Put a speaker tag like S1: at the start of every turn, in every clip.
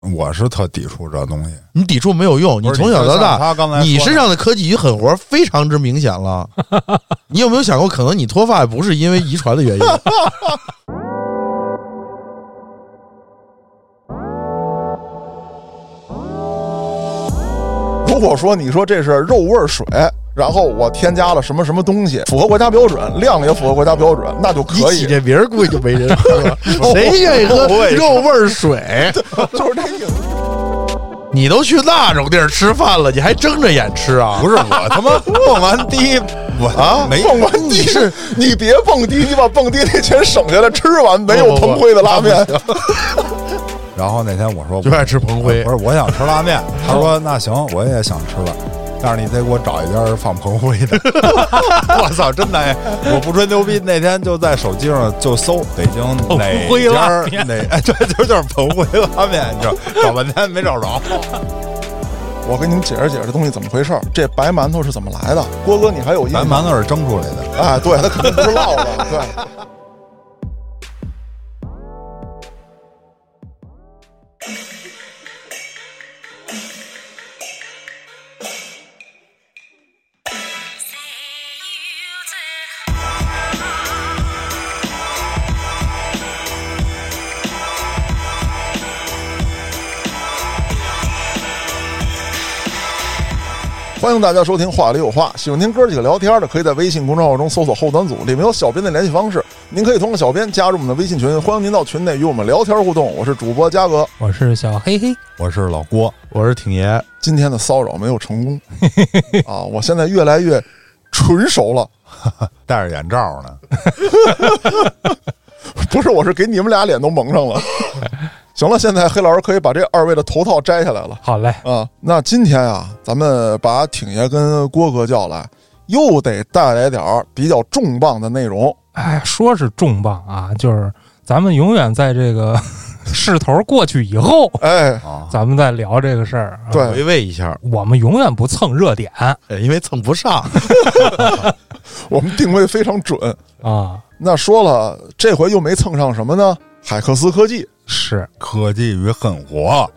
S1: 我是特抵触这东西。
S2: 你抵触没有用，你从小到大，你身上的科技与狠活非常之明显了。你有没有想过，可能你脱发不是因为遗传的原因？
S3: 如果说你说这是肉味儿水，然后我添加了什么什么东西，符合国家标准，量也符合国家标准，那就可以。
S2: 起这名儿估计就没人喝了。谁愿意喝肉味儿水？
S3: 就是这意思。
S2: 你都去那种地儿吃饭了，你还睁着眼吃啊？
S1: 不是我他妈蹦完迪，我
S2: 啊
S1: 没
S3: 蹦完迪是，你别蹦迪，你把蹦迪那钱省下来，吃完没有
S2: 不不不
S3: 彭辉的拉面。
S1: 然后那天我说
S2: 就爱吃彭辉
S1: 不是我想吃拉面，他说那行我也想吃了，但是你得给我找一家放彭辉的。我操，真的，我不吹牛逼，那天就在手机上就搜北京哪
S4: 辉
S1: 家哪哎 对，就就是彭辉拉面，你知道，找半天没找着。
S3: 我给你们解释解释这东西怎么回事儿。这白馒头是怎么来的？郭哥，你还有印
S1: 白？馒头是蒸出来的，
S3: 哎，对，它肯定不是烙的。对，迎大家收听《话里有话》，喜欢听哥几个聊天的，可以在微信公众号中搜索“后端组”，里面有小编的联系方式。您可以通过小编加入我们的微信群，欢迎您到群内与我们聊天互动。我是主播嘉哥，
S4: 我是小黑黑，
S1: 我是老郭，
S2: 我是挺爷，
S3: 今天的骚扰没有成功 啊！我现在越来越纯熟了，
S1: 戴着眼罩呢。
S3: 不是，我是给你们俩脸都蒙上了。行了，现在黑老师可以把这二位的头套摘下来了
S4: 好嘞，
S3: 啊！那今天啊，咱们把挺爷跟郭哥叫来，又得带来点儿比较重磅的内容。
S4: 哎，说是重磅啊，就是咱们永远在这个 势头过去以后，
S3: 哎，
S1: 啊，
S4: 咱们再聊这个事儿。啊
S3: 对
S2: 回味一下，
S4: 我们永远不蹭热点
S2: 呃因为蹭不上。
S3: 我们定位非常准。
S4: 啊，
S3: 那说了，这回又没蹭上什么呢？海克斯科技，
S4: 是。
S1: 科技与狠活，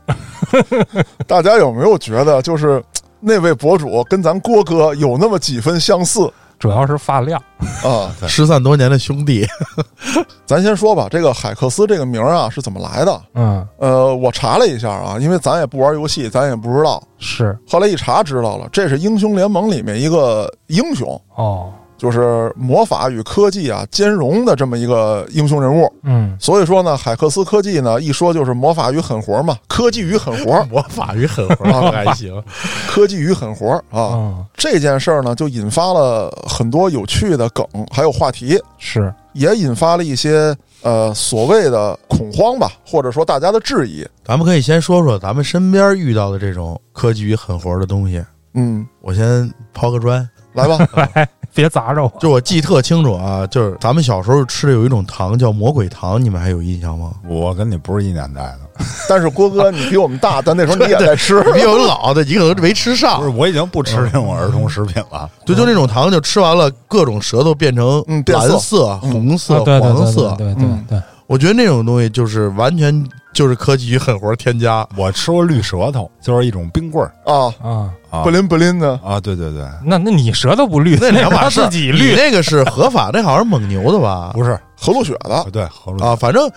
S3: 大家有没有觉得，就是那位博主跟咱郭哥有那么几分相似？
S4: 主要是发量，
S3: 啊？
S2: 失散多年的兄弟，
S3: 咱先说吧，这个海克斯这个名儿啊是怎么来的？
S4: 嗯，
S3: 呃，我查了一下啊，因为咱也不玩游戏，咱也不知道。
S4: 是。
S3: 后来一查知道了，这是英雄联盟里面一个英雄，
S4: 哦，
S3: 就是魔法与科技啊兼容的这么一个英雄人物。
S4: 嗯，
S3: 所以说呢，海克斯科技呢一说就是魔法与狠活嘛，科技与狠活，
S2: 魔法与狠活还行。
S3: 科技与狠活啊。
S4: 嗯，
S3: 这件事儿呢，就引发了很多有趣的梗，还有话题，
S4: 是
S3: 也引发了一些呃所谓的恐慌吧，或者说大家的质疑。
S2: 咱们可以先说说咱们身边遇到的这种科技与狠活的东西。
S3: 嗯，
S2: 我先抛个砖，
S3: 来吧，
S4: 来，别砸着我，
S2: 就我记特清楚啊，就是咱们小时候吃的有一种糖叫魔鬼糖，你们还有印象吗？
S1: 我跟你不是一年代的，
S3: 但是郭哥你比我们大，但那时候你也在吃。
S2: 比我们老的，你可能没吃上
S1: 不
S2: 上
S1: 是。我已经不吃那种儿童食品了。
S2: 对，就那种糖，就吃完了，各种舌头变成
S3: 嗯色
S2: 蓝色、
S3: 嗯
S2: 红色、
S4: 啊对对对
S2: 黄色。
S4: 对对对，
S2: 我觉得那种东西就是完全就是科技与狠活添加。
S1: 我吃过绿舌头，就是一种冰棍儿。
S3: 啊，
S4: 啊，
S1: 啊。
S3: 不灵不灵的，
S1: 啊，对对对，
S4: 那那你舌头不绿，
S2: 那两码事，
S4: 自己绿，
S2: 你那个是合法，那好像是蒙牛的吧？
S1: 不是。
S3: 和路雪的。
S1: 啊，对，河路
S2: 啊，反正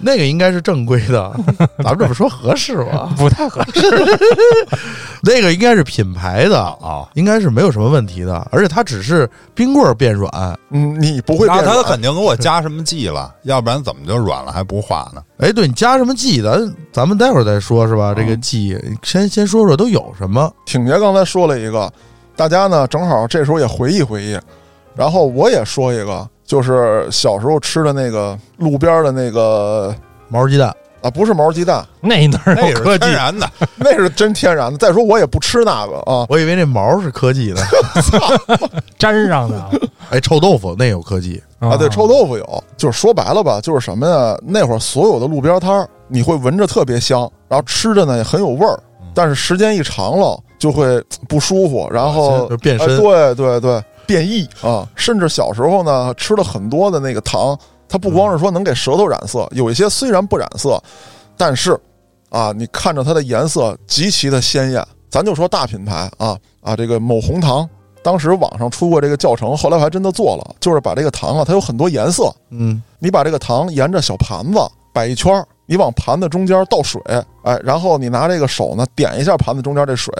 S2: 那个应该是正规的。咱们这么说合适吗？
S4: 不太合适。
S2: 那个应该是品牌的，
S1: 啊，
S2: 应该是没有什么问题的。而且它只是冰棍儿变软，
S3: 嗯，你不会
S1: 那他
S3: 变软
S1: 肯定给我加什么剂了，要不然怎么就软了还不化呢？
S2: 哎，对你加什么剂，咱咱们待会儿再说，是吧？这个剂先先说说都有什么？
S3: 挺杰刚才说了一个，大家呢正好这时候也回忆回忆，然后我也说一个，就是小时候吃的那个路边的那个
S2: 毛鸡蛋，
S3: 啊，不是毛鸡蛋，
S4: 那哪儿
S1: 那是
S4: 有科技
S1: 天？然的，
S3: 那是真天然的。再说我也不吃那个啊，
S2: 我以为那毛是科技呢。
S4: 粘上的啊
S2: 哎，臭豆腐那有科技，
S3: 啊，对，臭豆腐有，就是说白了吧，就是什么呀？那会儿所有的路边摊儿，你会闻着特别香，然后吃着呢也很有味儿，但是时间一长了就会嘖不舒服，然后
S2: 就变身
S3: 哎对对对，变异啊！甚至小时候呢，吃了很多的那个糖，它不光是说能给舌头染色，有一些虽然不染色，但是啊，你看着它的颜色极其的鲜艳。咱就说大品牌啊啊，这个某红糖，当时网上出过这个教程，后来我还真的做了，就是把这个糖啊，它有很多颜色，
S2: 嗯，
S3: 你把这个糖沿着小盘子摆一圈儿，你往盘子中间倒水，哎，然后你拿这个手呢点一下盘子中间这水，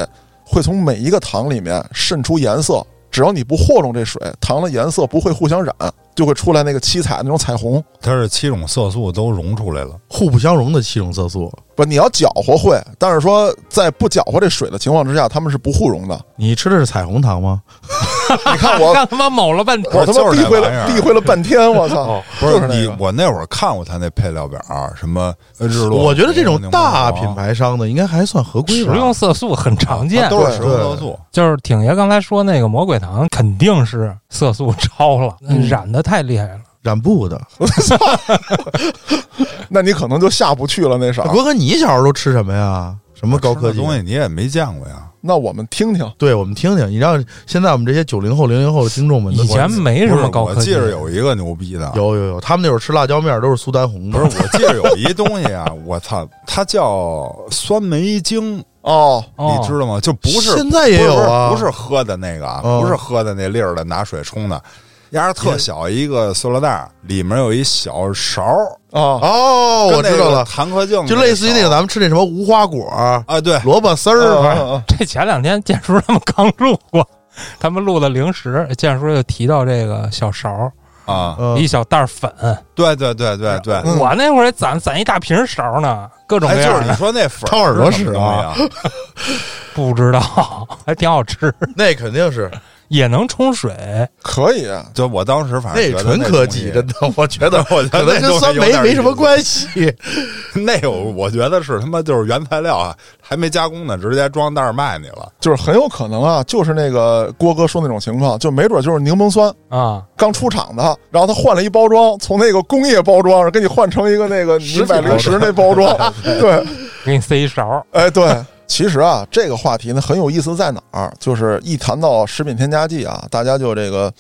S3: 会从每一个糖里面渗出颜色。只要你不和弄这水，糖的颜色不会互相染，就会出来那个七彩那种彩虹。
S1: 它是七种色素都溶出来了。
S2: 互不相容的七种色素。
S3: 不，你要搅和会，但是说在不搅和这水的情况之下，它们是不互溶的。
S2: 你吃的是彩虹糖吗？
S3: 你看我，
S4: 让 他妈某了半天。
S3: 我他妈避讳了避讳了半天，我操！
S4: 哦
S1: 不
S3: 是是那个，
S1: 我那会儿看过他那配料表，什么日落，
S2: 我觉得这种大品牌商的应该还算合规吧。
S4: 食用色素很常见
S1: 它，都是食用色素。
S4: 就是挺爷刚才说那个魔鬼糖，肯定是色素超了，
S2: 嗯
S4: 染的太厉害了。
S2: 染布的。
S3: 那你可能就下不去了那色儿。
S2: 郭哥，你小时候都吃什么呀？什么高科技
S1: 东西你也没见过呀？
S3: 那我们听听，
S2: 对我们听听，你让现在我们这些九零后、零零后的听众们
S4: 以前没什么高科技，
S1: 我记着有一个牛逼的，
S2: 有有有，他们那会儿吃辣椒面都是苏丹红的，
S1: 不是我记着有一东西啊，我操，它叫酸梅精，
S3: 哦，
S4: 哦。
S1: 你知道吗？就不是
S2: 现在也有啊。
S1: 不是不是喝的那个啊，
S2: 哦。
S1: 不是喝的那粒儿的，拿水冲的。压着特小一个塑料袋儿，里面有一小勺儿，
S3: 啊，
S2: 哦，我知道了，
S1: 弹壳镜，
S2: 就类似于那个咱们吃那什么无花果、
S1: 啊，对，
S2: 萝卜丝
S3: 嗯
S2: 儿，
S4: 这前两天建叔他们刚录过，他们录的零食，建叔就提到这个小勺儿，
S1: 啊，
S2: 嗯。
S4: 一小袋儿粉。
S1: 对对对对对，
S3: 嗯。
S4: 我那会儿攒攒一大瓶勺呢，各种
S1: 哎，
S4: 各样的，
S1: 就是你说那粉
S2: 掏耳朵使啊？
S4: 不知道，还挺好吃，
S2: 那肯定是
S4: 也能冲水。
S3: 可以啊，
S1: 就我当时反正
S2: 那纯科技，真
S1: 的，
S2: 我觉得
S1: 我觉得那
S2: 跟酸梅没什么关系。
S1: 那有我觉得是他妈就是原材料啊，还没加工呢，直接装袋儿卖你了。
S3: 就是很有可能啊，就是那个郭哥说那种情况，就没准就是柠檬酸
S4: 啊，
S3: 刚出厂的，然后他换了一包装，从那个工业包装给你换成一个那个你买零食那包装，对，
S4: 给你塞一勺，
S3: 哎，对。其实啊，这个话题呢很有意思在哪儿？就是一谈到食品添加剂啊，大家就这个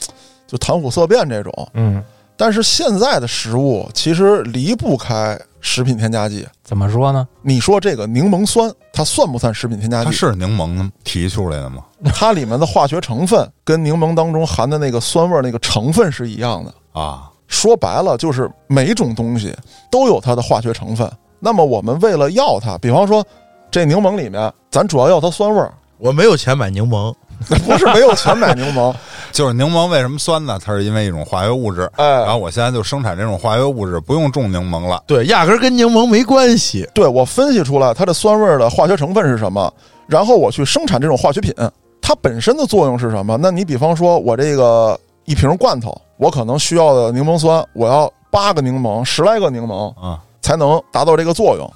S3: 就谈虎色变这种。
S4: 嗯，
S3: 但是现在的食物其实离不开食品添加剂。
S4: 怎么说呢？
S3: 你说这个柠檬酸，它算不算食品添加剂？
S1: 它是柠檬提出来的吗？
S3: 它里面的化学成分跟柠檬当中含的那个酸味儿那个成分是一样的。
S1: 啊，
S3: 说白了，就是每种东西都有它的化学成分。那么我们为了要它，比方说这柠檬里面，咱主要要它酸味儿，
S2: 我没有钱买柠檬，
S3: 不是没有钱买柠檬，
S1: 就是柠檬为什么酸呢？它是因为一种化学物质。然
S3: 哎，
S1: 后我现在就生产这种化学物质，不用种柠檬了。
S2: 对，压根儿跟柠檬没关系。
S3: 对我分析出来它的酸味儿的化学成分是什么，然后我去生产这种化学品，它本身的作用是什么？那你比方说我这个一瓶罐头，我可能需要的柠檬酸，我要八个柠檬、十来个柠檬
S1: 啊，
S3: 才能达到这个作用。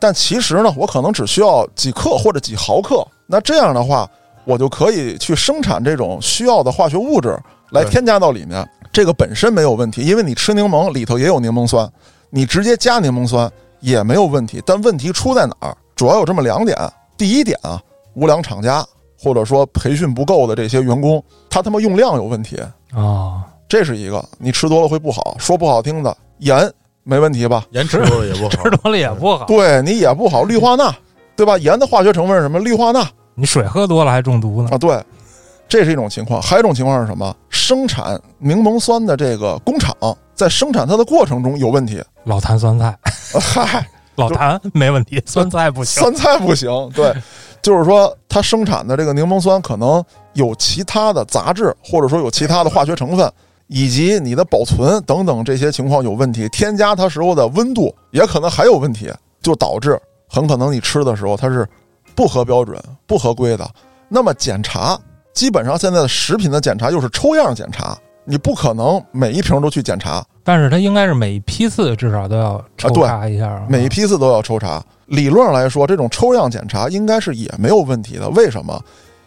S3: 但其实呢，我可能只需要几克或者几毫克。那这样的话，我就可以去生产这种需要的化学物质来添加到里面。这个本身没有问题，因为你吃柠檬里头也有柠檬酸，你直接加柠檬酸也没有问题。但问题出在哪儿？主要有这么两点。第一点啊，无良厂家或者说培训不够的这些员工，他他妈用量有问题，
S4: 啊，
S3: 这是一个。你吃多了会不好，说不好听的，盐没问题吧？
S2: 盐吃多了也不好
S4: 吃。多了也不好。
S3: 对你也不好，氯化钠，对吧？盐的化学成分是什么？氯化钠
S4: 你水喝多了还中毒呢。
S3: 啊，对，这是一种情况。还有一种情况是什么？生产柠檬酸的这个工厂在生产它的过程中有问题。
S4: 老坛酸菜，
S3: 嗨，
S4: 老坛没问题，酸菜不行。
S3: 酸菜不行，对，就是说它生产的这个柠檬酸可能有其他的杂质，或者说有其他的化学成分，以及你的保存等等这些情况有问题，添加它时候的温度也可能还有问题，就导致很可能你吃的时候它是不合标准、不合规的。那么检查，基本上现在的食品的检查又是抽样检查，你不可能每一瓶都去检查，
S4: 但是它应该是每一批次至少都要抽查一下啊。
S3: 每一批次都要抽查。理论上来说，这种抽样检查应该是也没有问题的。为什么？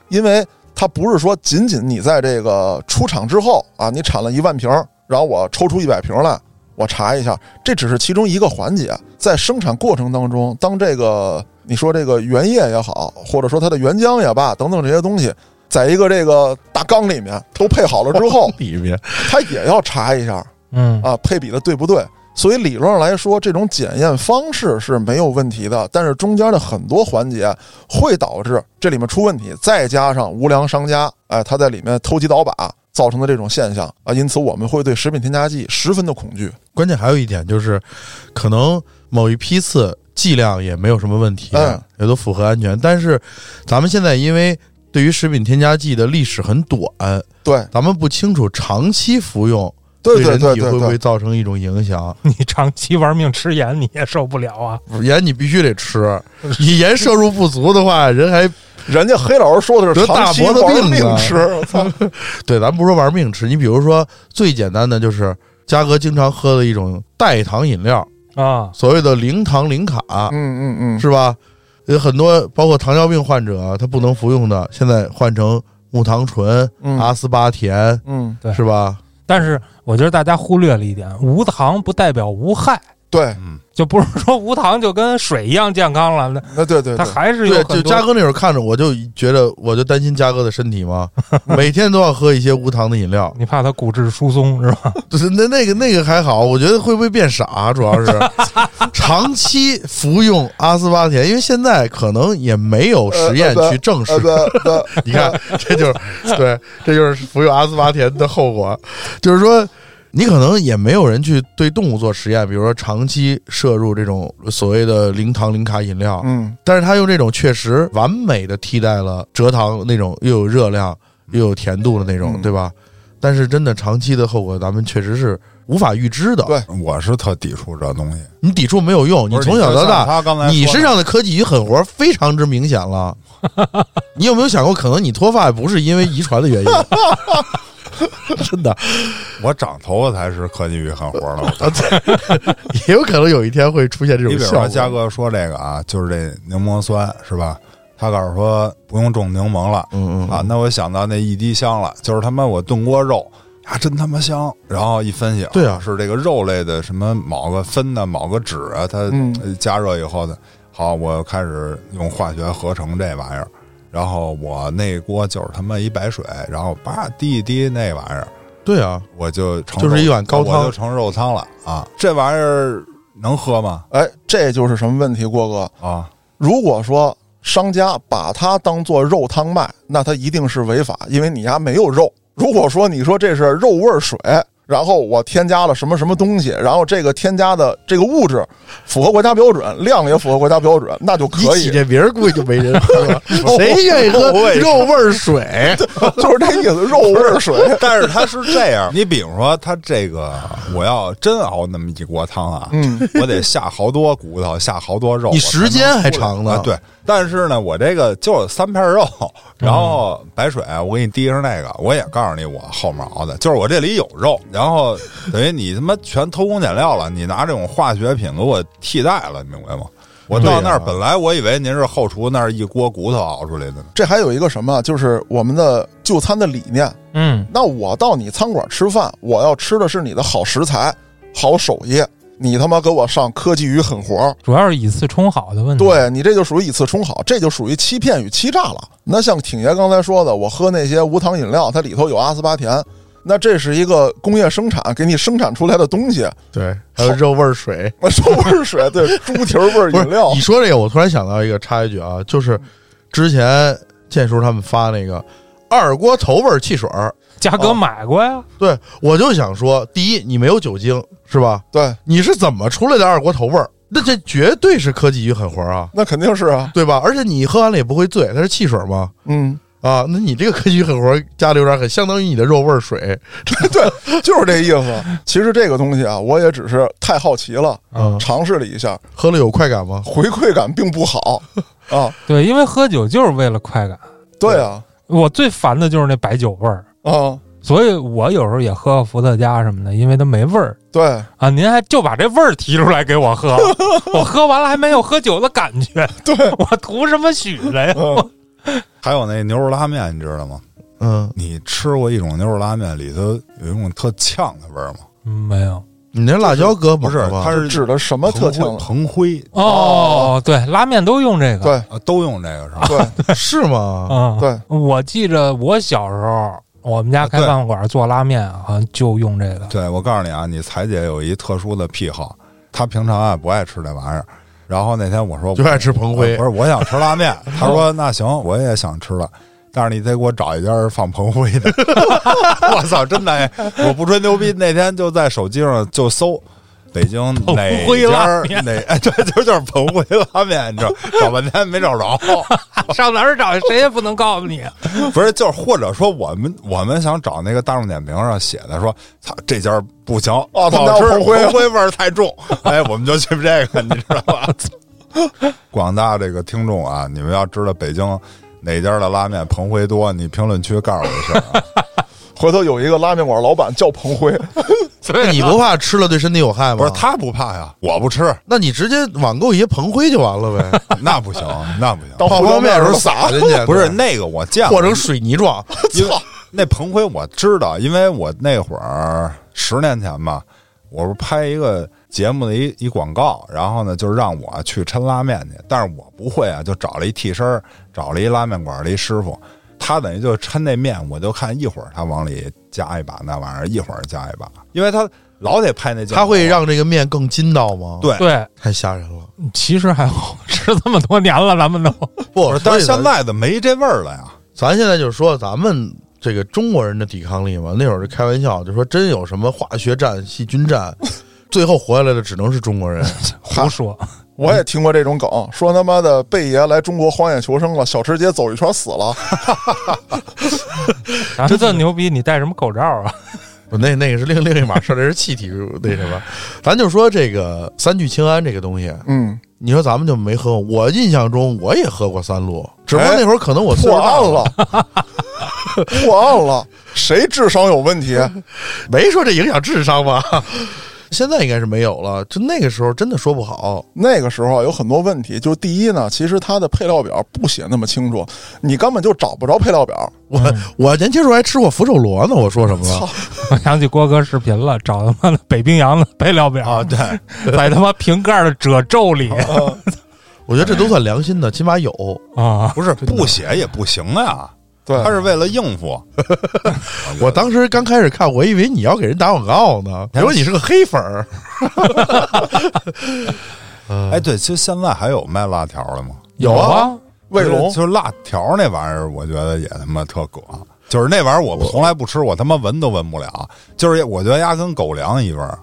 S3: 因为它不是说仅仅你在这个出厂之后啊，你产了一万瓶儿，然后我抽出一百瓶来，我查一下，这只是其中一个环节。在生产过程当中，当这个你说这个原液也好，或者说它的原浆也罢，等等这些东西，在一个这个大缸里面都配好了之后，
S2: 里面
S3: 它也要查一下，
S4: 嗯，
S3: 啊，配比的对不对？所以理论上来说，这种检验方式是没有问题的，但是中间的很多环节会导致这里面出问题，再加上无良商家，哎，他在里面偷鸡倒把造成的这种现象啊，因此我们会对食品添加剂十分的恐惧。
S2: 关键还有一点就是，可能某一批次剂量也没有什么问题，
S3: 嗯
S2: 也都符合安全。但是咱们现在因为对于食品添加剂的历史很短，
S3: 对
S2: 咱们不清楚长期服用
S3: 对对
S2: 人
S3: 对对
S2: 体会不会，造成一种影响。
S4: 你长期玩命吃盐，你也受不了啊！
S2: 盐你必须得吃，你盐摄入不足的话，人还
S3: 人家黑老师说的是
S2: 得大
S3: 长期
S2: 脖子
S3: 玩
S2: 病
S3: 吃，我操！
S2: 对，咱不说玩命吃。你比如说最简单的就是嘉哥经常喝的一种代糖饮料，
S4: 啊，
S2: 所谓的零糖零卡，
S3: 嗯嗯嗯，
S2: 是吧？有很多包括糖尿病患者，他不能服用的，现在换成木糖醇、
S3: 嗯
S2: 阿斯巴甜，
S3: 嗯，
S4: 对
S2: 是吧？
S4: 但是我觉得大家忽略了一点，无糖不代表无害，
S3: 对，
S4: 就不是说无糖就跟水一样健康了，那
S3: 那对对对，
S4: 它还是有
S2: 对，就。嘉哥那会儿看着，我就觉得，我就担心嘉哥的身体嘛，每天都要喝一些无糖的饮料。
S4: 你怕他骨质疏松是吧？
S2: 就是那那个那个还好，我觉得会不会变傻，主要是 长期服用阿斯巴甜，因为现在可能也没有实验去证实你看，这就是对，这就是服用阿斯巴甜的后果，就是说。你可能也没有人去对动物做实验，比如说长期摄入这种所谓的零糖零卡饮料，
S3: 嗯，
S2: 但是他用这种确实完美的替代了蔗糖那种又有热量又有甜度的那种，
S3: 嗯
S2: 对吧？但是真的长期的后果，咱们确实是无法预知的。
S3: 对
S1: 我是特抵触这东西。
S2: 你抵触没有用，你从小到大，
S1: 他刚才
S2: 你身上的科技与狠活非常之明显了。你有没有想过，可能你脱发不是因为遗传的原因？真的，
S1: 我长头发才是科技与狠活了。我
S2: 啊，对，也有可能有一天会出现这
S1: 你比如说
S2: 种效果。
S1: 嘉哥说这个啊，就是这柠檬酸是吧？他告诉说不用种柠檬了
S2: 嗯嗯
S1: 啊，那我想到那一滴香了，就是他妈我炖锅肉啊，真他妈香。然后一分析，
S2: 对啊
S1: 是这个肉类的什么某个酚呐、某个酯啊，它加热以后的。好，我开始用化学合成这玩意儿，然后我那锅就是他妈一白水，然后叭滴一滴那玩意儿，
S2: 对啊，
S1: 我就成
S2: 就是一碗高汤
S1: 我就成肉汤了啊！这玩意儿能喝吗？
S3: 哎，这就是什么问题，郭哥？
S1: 啊，
S3: 如果说商家把它当做肉汤卖，那它一定是违法，因为你家没有肉。如果说你说这是肉味水，然后我添加了什么什么东西，然后这个添加的这个物质符合国家标准，量也符合国家标准，那就可以，
S2: 你起这名儿估计就没人喝了。谁愿意喝
S1: 肉味
S2: 肉味儿水？
S3: 就是这意思，肉味儿水。
S1: 但是它是这样，你比如说它这个，我要真熬那么一锅汤啊，
S3: 嗯，
S1: 我得下好多骨头，下好多肉，
S2: 你时间还长呢
S1: 啊对，但是呢，我这个就三片肉，然后白水，我给你滴上那个，我也告诉你我后面熬的，就是我这里有肉，然后等于你他妈全偷工减料了，你拿这种化学品给我替代了，你明白吗？我到那儿本来我以为您是后厨那儿一锅骨头熬出来的呢，
S3: 这还有一个什么，就是我们的就餐的理念。
S4: 嗯，
S3: 那我到你餐馆吃饭，我要吃的是你的好食材、好手艺，你他妈给我上科技与狠活儿，
S4: 主要是以次充好的问题。，
S3: 对你这就属于以次充好，这就属于欺骗与欺诈了。那像挺爷刚才说的，我喝那些无糖饮料，它里头有阿斯巴甜，那这是一个工业生产给你生产出来的东西，
S2: 对，还有肉味儿水。
S3: 我说味儿水，对，猪蹄儿味儿饮料
S2: 你，说这个，我突然想到一个插一句啊，就是之前建叔他们发那个二锅头味儿汽水儿，
S4: 嘉哥
S3: 哦
S4: 买过呀。
S2: 对我就想说，第一，你没有酒精是吧？
S3: 对，
S2: 你是怎么出来的二锅头味儿？那这绝对是科技与狠活啊，
S3: 那肯定是啊，
S2: 对吧？而且你喝完了也不会醉，它是汽水嘛。
S3: 嗯，
S2: 啊，那你这个科技与狠活儿加的有点狠，相当于你的肉味儿水。
S3: 对，就是这意思。其实这个东西啊，我也只是太好奇了，
S2: 嗯，
S3: 尝试了一下，
S2: 喝了有快感吗？
S3: 回馈感并不好 啊。
S4: 对，因为喝酒就是为了快感。
S3: 对啊，
S4: 我最烦的就是那白酒味儿，
S3: 啊，
S4: 所以我有时候也喝伏特加什么的，因为它没味儿
S3: 对，
S4: 啊。您还就把这味儿提出来给我喝，我喝完了还没有喝酒的感觉。
S3: 对，
S4: 我图什么许的呀？
S3: 嗯，
S1: 还有那牛肉拉面，你知道吗？
S2: 嗯，
S1: 你吃过一种牛肉拉面，里头有一种特呛的味儿吗？
S4: 嗯没有。
S2: 你那辣椒搁
S1: 不是它是
S3: 指的什么特呛
S1: 蓬？灰，
S4: 哦，对，拉面都用这个。
S3: 对
S1: 啊，都用这个是吧？
S3: 对
S2: 是吗？
S4: 嗯，
S3: 对，
S4: 我记着我小时候我们家开饭馆做拉面啊，好像就用这个。
S1: 对，我告诉你啊，你彩姐有一特殊的癖好，她平常啊不爱吃这玩意儿。然后那天我说
S2: 就爱吃彭辉
S1: 不是我想吃拉面，他说那行，我也想吃了。但是你得给我找一家放彭辉的，我操，真的哎，我不吹牛逼，那天就在手机上就搜北京 哪家
S4: 面
S1: 哪哎对，就 就是彭辉拉面，你知道，找半天没找着。
S4: 上哪儿找谁也不能告诉你。
S1: 不是，就是或者说我们我们想找那个大众点评上写的说，操这家不行
S3: 哦他们彭辉
S1: 辉味儿太重，哎，我们就去这个，你知道吧？广大这个听众啊，你们要知道北京哪家的拉面彭辉多，你评论区告诉我一声啊。
S3: 回头有一个拉面馆老板叫彭辉，
S2: 那你不怕吃了对身体有害吗？
S1: 不是，他不怕呀，我不吃，
S2: 那你直接网购一些彭辉就完了呗，
S1: 那不行，那不行。
S3: 到
S2: 泡方便的时候撒进去，
S1: 不是那个我见过，
S2: 和成水泥状。
S1: 操那彭辉我知道，因为我那会儿十年前吧，我是拍一个节目的一一广告，然后呢就是让我去抻拉面去，但是我不会啊，就找了一替身，找了一拉面馆的一师傅，他等于就抻那面，我就看一会儿他往里加一把那玩意儿，一会儿加一把，因为他老得拍那镜头，
S2: 它会让这个面更筋道吗？，
S1: 对。
S4: 对，
S2: 太吓人了。
S4: 其实还好，吃这么多年了，咱们都
S2: 不，
S1: 但是现在的没这味儿了呀。
S2: 咱现在就是说，咱们这个中国人的抵抗力嘛，那会儿就开玩笑，就说真有什么化学战、细菌战，最后活下来的只能是中国人。
S4: 胡说。
S3: 我也听过这种梗，说他妈的贝爷来中国荒野求生了，小吃街走一圈死了。
S4: 咱们这牛逼，你戴什么口罩啊？
S2: 不那那个是另另一码事儿，那是气体那什么。咱就说这个三聚氰胺这个东西，
S3: 嗯，
S2: 你说咱们就没喝过。我印象中我也喝过三鹿，只不过
S3: 哎
S2: 那会儿可能我岁数大
S3: 破案，了，破案了，谁智商有问题？
S2: 没说这影响智商吧？现在应该是没有了，就那个时候真的说不好。
S3: 那个时候啊有很多问题，就第一呢，其实它的配料表不写那么清楚，你根本就找不着配料表。
S2: 我我年轻时候还吃过福寿螺呢，我说什么了？
S3: 操，
S4: 我想起郭哥视频了，找他妈的北冰洋的配料表
S1: 啊，对，
S4: 在他妈瓶盖的褶皱里
S2: 我觉得这都算良心的，起码有。
S4: 啊。
S1: 不是不写也不行呀，
S3: 对，
S1: 他是为了应付。
S2: 我当时刚开始看，我以为你要给人打广告呢，结果你是个黑粉儿。
S1: 哎，对，其实现在还有卖辣条的吗？
S2: 有啊，
S3: 卫龙
S1: 就是辣条那玩意儿，我觉得也他妈特葛。就是那玩意儿，我从来不吃，我他妈闻都闻不了。就是我觉得鸭跟狗粮一味儿。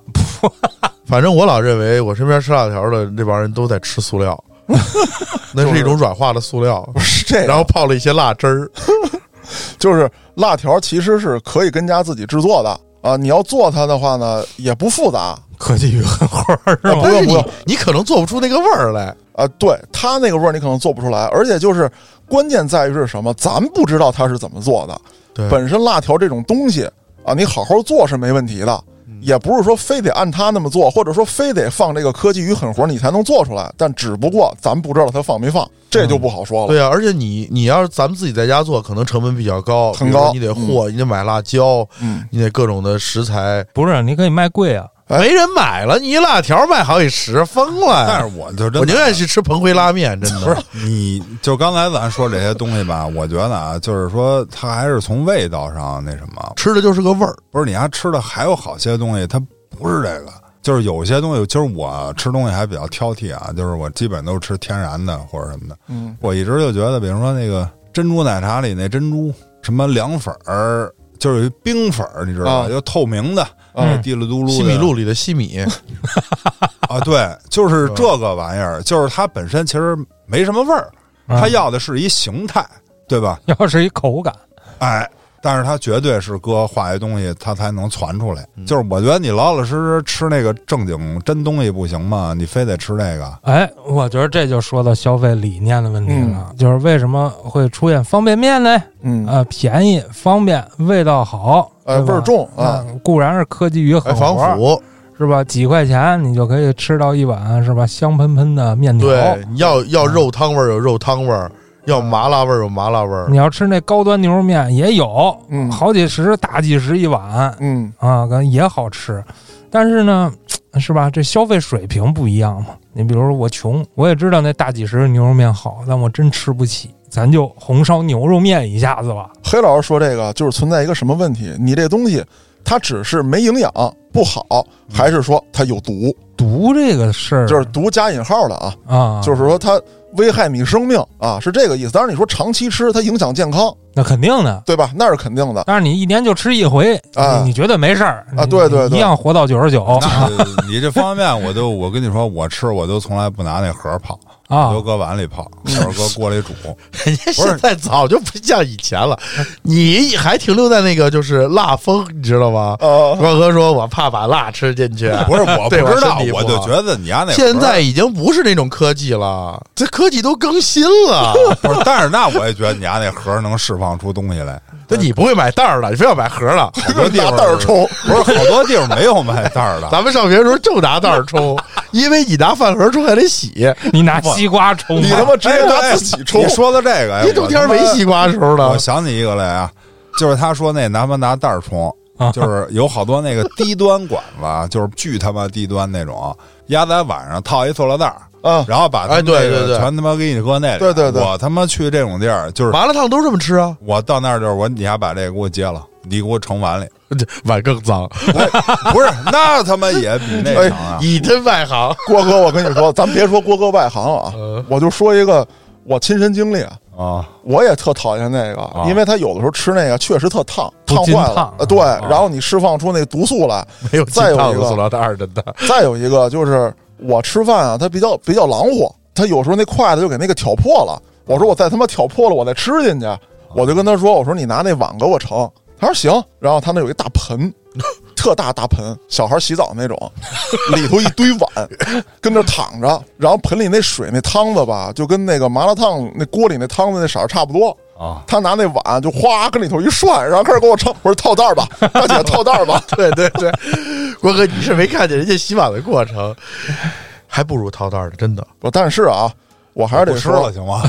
S2: 反正我老认为我身边吃辣条的那帮人都在吃塑料，那是一种软化的塑料，
S3: 是这样，
S2: 然后泡了一些辣汁儿。
S3: 就是辣条其实是可以跟家自己制作的啊。你要做它的话呢，也不复杂
S4: 科技与狠活儿是吗？
S3: 啊不用不用
S2: 你你可能做不出那个味儿来。
S3: 啊。对它那个味儿，你可能做不出来，而且就是关键在于是什么？咱不知道它是怎么做的。
S2: 对
S3: 本身辣条这种东西啊，你好好做是没问题的，
S2: 嗯
S3: 也不是说非得按他那么做，或者说非得放这个科技与狠活你才能做出来。但只不过咱不知道他放没放，这就不好说了。
S2: 对啊，而且你你要是咱们自己在家做，可能成本比较高，
S3: 很
S2: 比如说
S3: 高
S2: 你得和，你得买辣椒，
S3: 嗯，
S2: 你得各种的食材，
S4: 不是，你可以卖贵啊。
S3: 哎
S2: 没人买了，你一辣条卖好几十，疯了。
S1: 但是我就真的
S2: 我宁愿去吃彭辉拉面，真的
S1: 不是你，就刚才咱说这些东西吧，我觉得啊，就是说它还是从味道上那什么，
S2: 吃的就是个味儿。
S1: 不是你还吃的还有好些东西，它不是这个。就是有些东西，其实我吃东西还比较挑剔啊，就是我基本都是吃天然的或者什么的。
S3: 嗯，
S1: 我一直就觉得，比如说那个珍珠奶茶里那珍珠，什么凉粉儿，就是有一冰粉儿，你知道吧？
S3: 啊
S1: 就透明的，
S3: 嗯
S1: 滴了嘟噜。
S2: 西米露里的西米，
S1: 啊，对，就是这个玩意儿，就是它本身其实没什么味儿，
S4: 啊
S1: 它要的是一形态，对吧？
S4: 要是一口感，
S1: 哎，但是它绝对是搁化学东西，它才能传出来。就是我觉得你老老实实吃那个正经真东西不行吗？你非得吃这个？
S4: 哎，我觉得这就说到消费理念的问题了，就是为什么会出现方便面呢？
S3: 嗯，
S4: 啊，便宜、方便、味道好，
S3: 哎，味儿重啊，
S4: 那固然是科技与狠活儿，
S2: 腐。
S4: 是吧？几块钱你就可以吃到一碗是吧？香喷喷的面条。
S2: 对，你要要肉汤味儿有肉汤味儿，要麻辣味儿有麻辣味儿
S4: 你。要吃那高端牛肉面也有，
S3: 嗯
S4: 好几十、大几十一碗
S3: 嗯，
S4: 啊，跟也好吃。但是呢，是吧？这消费水平不一样嘛。你比如说我穷，我也知道那大几十的牛肉面好，但我真吃不起。咱就红烧牛肉面一下子吧。
S3: 黑老师说这个就是存在一个什么问题？你这东西它只是没营养不好，还是说它有毒？
S4: 毒这个事儿
S3: 就是毒加引号的啊，
S4: 啊，
S3: 就是说它危害你生命啊，是这个意思。当然你说长期吃它影响健康，
S4: 那肯定的。
S3: 对吧？那是肯定的。
S4: 但是你一年就吃一回，
S3: 啊
S4: 你你绝对没事儿
S3: 啊对对对
S4: 一样活到九十九
S1: 你这方便面，我 就我跟你说，我吃我都从来不拿那盒泡，我
S4: 啊
S1: 都。搁碗里泡，或者搁锅里煮。
S2: 人家现在早就不像以前了，你还停留在那个就是辣风，你知道吗？
S3: 呃，
S2: 光哥说我怕把辣吃进去，
S1: 不是，我不知道我就觉得你家那盒
S2: 现在已经不是那种科技了，这科技都更新了。
S1: 不是，但是那我也觉得你家那盒能释放出东西来。
S2: 那你不会买袋儿的，你非要买盒了。
S1: 好多地
S3: 拿
S1: 方
S3: 袋儿抽，
S1: 不是好多地方没有卖袋儿的。
S2: 咱们上学的时候就拿袋儿抽，因为你拿饭盒抽还得洗，
S4: 你拿西瓜抽
S3: 你他妈直接拿
S1: 哎
S3: 自己抽
S1: 你，说的这个，哎
S2: 你冬天没西瓜的时候
S1: 我。想起一个来啊，就是他说那拿不拿袋儿冲，
S4: 啊
S1: 就是有好多那个低端馆子，就是巨他妈低端那种，压在碗上套一塑料袋儿，
S3: 啊，
S1: 然后把他
S2: 哎对对对
S1: 全他妈给你搁那里。
S3: 对对对
S1: 我他妈去这种地儿，就是
S2: 麻辣烫都这么吃啊，
S1: 我到那儿就是我，你还把这个给我接了，你给我盛碗里。
S2: 这 碗更脏。
S1: 不是，那他妈也比那强啊！
S2: 你真外行，
S3: 郭哥，我跟你说，咱别说郭哥外行啊
S2: 嗯，
S3: 我就说一个我亲身经历啊。
S1: 啊，
S3: 我也特讨厌那个，因为他有的时候吃那个确实特烫，烫坏了。呃，对，然后你释放出那毒素来。
S2: 没有
S3: 再有一个
S2: 烫的塑料袋儿，真的。
S3: 再有一个就是我吃饭啊，他比较比较狼乎，他有时候那筷子就给那个挑破了。我说我再他妈挑破了，我再吃进去。我就跟他说，我说你拿那碗给我盛。他说行，然后他那有一大盆，特大大盆，小孩洗澡那种，里头一堆碗，跟那躺着，然后盆里那水那汤子吧，就跟那个麻辣烫那锅里那汤子那色儿差不多。
S1: 啊，
S3: 他拿那碗就哗跟里头一涮，然后开始给我盛。我说套袋儿吧，大姐套袋儿吧。
S2: 对 对对，郭哥，你是没看见人家洗碗的过程，还不如套袋儿的，真的。
S3: 我但是啊，我还是得说
S1: 了，行吗？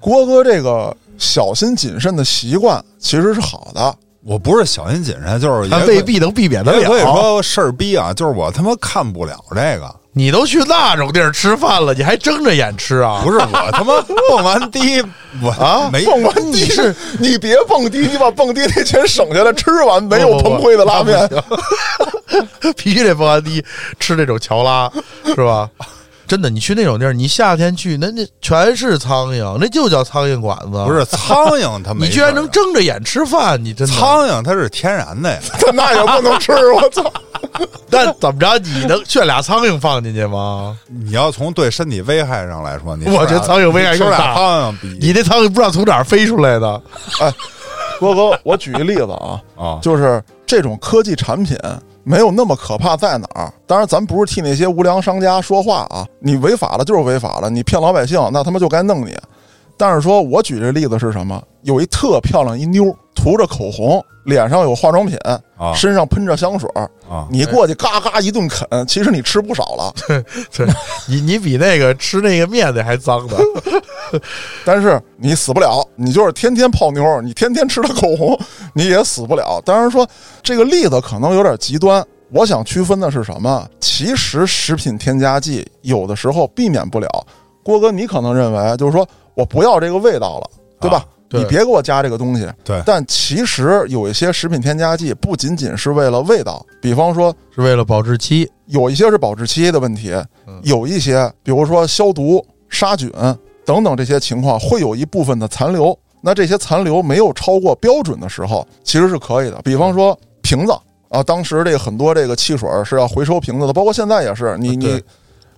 S3: 郭哥这个小心谨慎的习惯其实是好的。
S1: 我不是小心谨慎，就是
S2: 他
S1: 也
S2: 未必能避免得
S1: 了。所以。说事儿逼啊，就是我他妈看不了这个。
S2: 你都去那种地儿吃饭了，你还睁着眼吃啊？
S1: 不是我他妈 蹦完迪，我
S2: 啊
S1: 没
S3: 蹦完迪是，你别蹦迪，你把蹦迪那钱省下来，吃完没有彭辉的拉面。
S2: 必须得蹦完迪吃这种乔拉，是吧？真的，你去那种地儿，你夏天去，那那全是苍蝇，那就叫苍蝇馆子。
S1: 不是苍蝇，它没
S2: 你居然能睁着眼吃饭，你真的
S1: 苍蝇它是天然的呀，
S3: 那也不能吃，我操！
S2: 但怎么着？你能炫俩苍蝇放进去吗？
S1: 你要从对身体危害上来说，你
S2: 我觉得苍蝇危害更大。
S1: 苍蝇比
S2: 你那苍蝇不知道从哪儿飞出来的，
S3: 郭哥，我举个例子啊，
S1: 啊，
S3: 就是这种科技产品没有那么可怕在哪儿？当然，咱不是替那些无良商家说话啊，你违法了就是违法了，你骗老百姓，那他妈就该弄你。但是说我举这例子是什么？有一特漂亮一妞，涂着口红，脸上有化妆品，
S1: 啊
S3: 身上喷着香水儿，
S1: 啊，
S3: 你过去嘎嘎一顿啃，其实你吃不少了。
S2: 对你你比那个吃那个面的还脏呢。
S3: 但是你死不了，你就是天天泡妞，你天天吃的口红，你也死不了。当然说这个例子可能有点极端，我想区分的是什么？其实食品添加剂有的时候避免不了。郭哥，你可能认为就是说我不要这个味道了，对吧？
S1: 啊
S3: 你别给我加这个东西。
S1: 对
S3: 但其实有一些食品添加剂不仅仅是为了味道，比方说
S2: 是为了保质期，
S3: 有一些是保质期的问题
S2: 嗯，
S3: 有一些比如说消毒、杀菌等等这些情况，会有一部分的残留。那这些残留没有超过标准的时候，其实是可以的。比方说瓶子啊，当时这个很多这个汽水是要回收瓶子的，包括现在也是。你你
S2: 对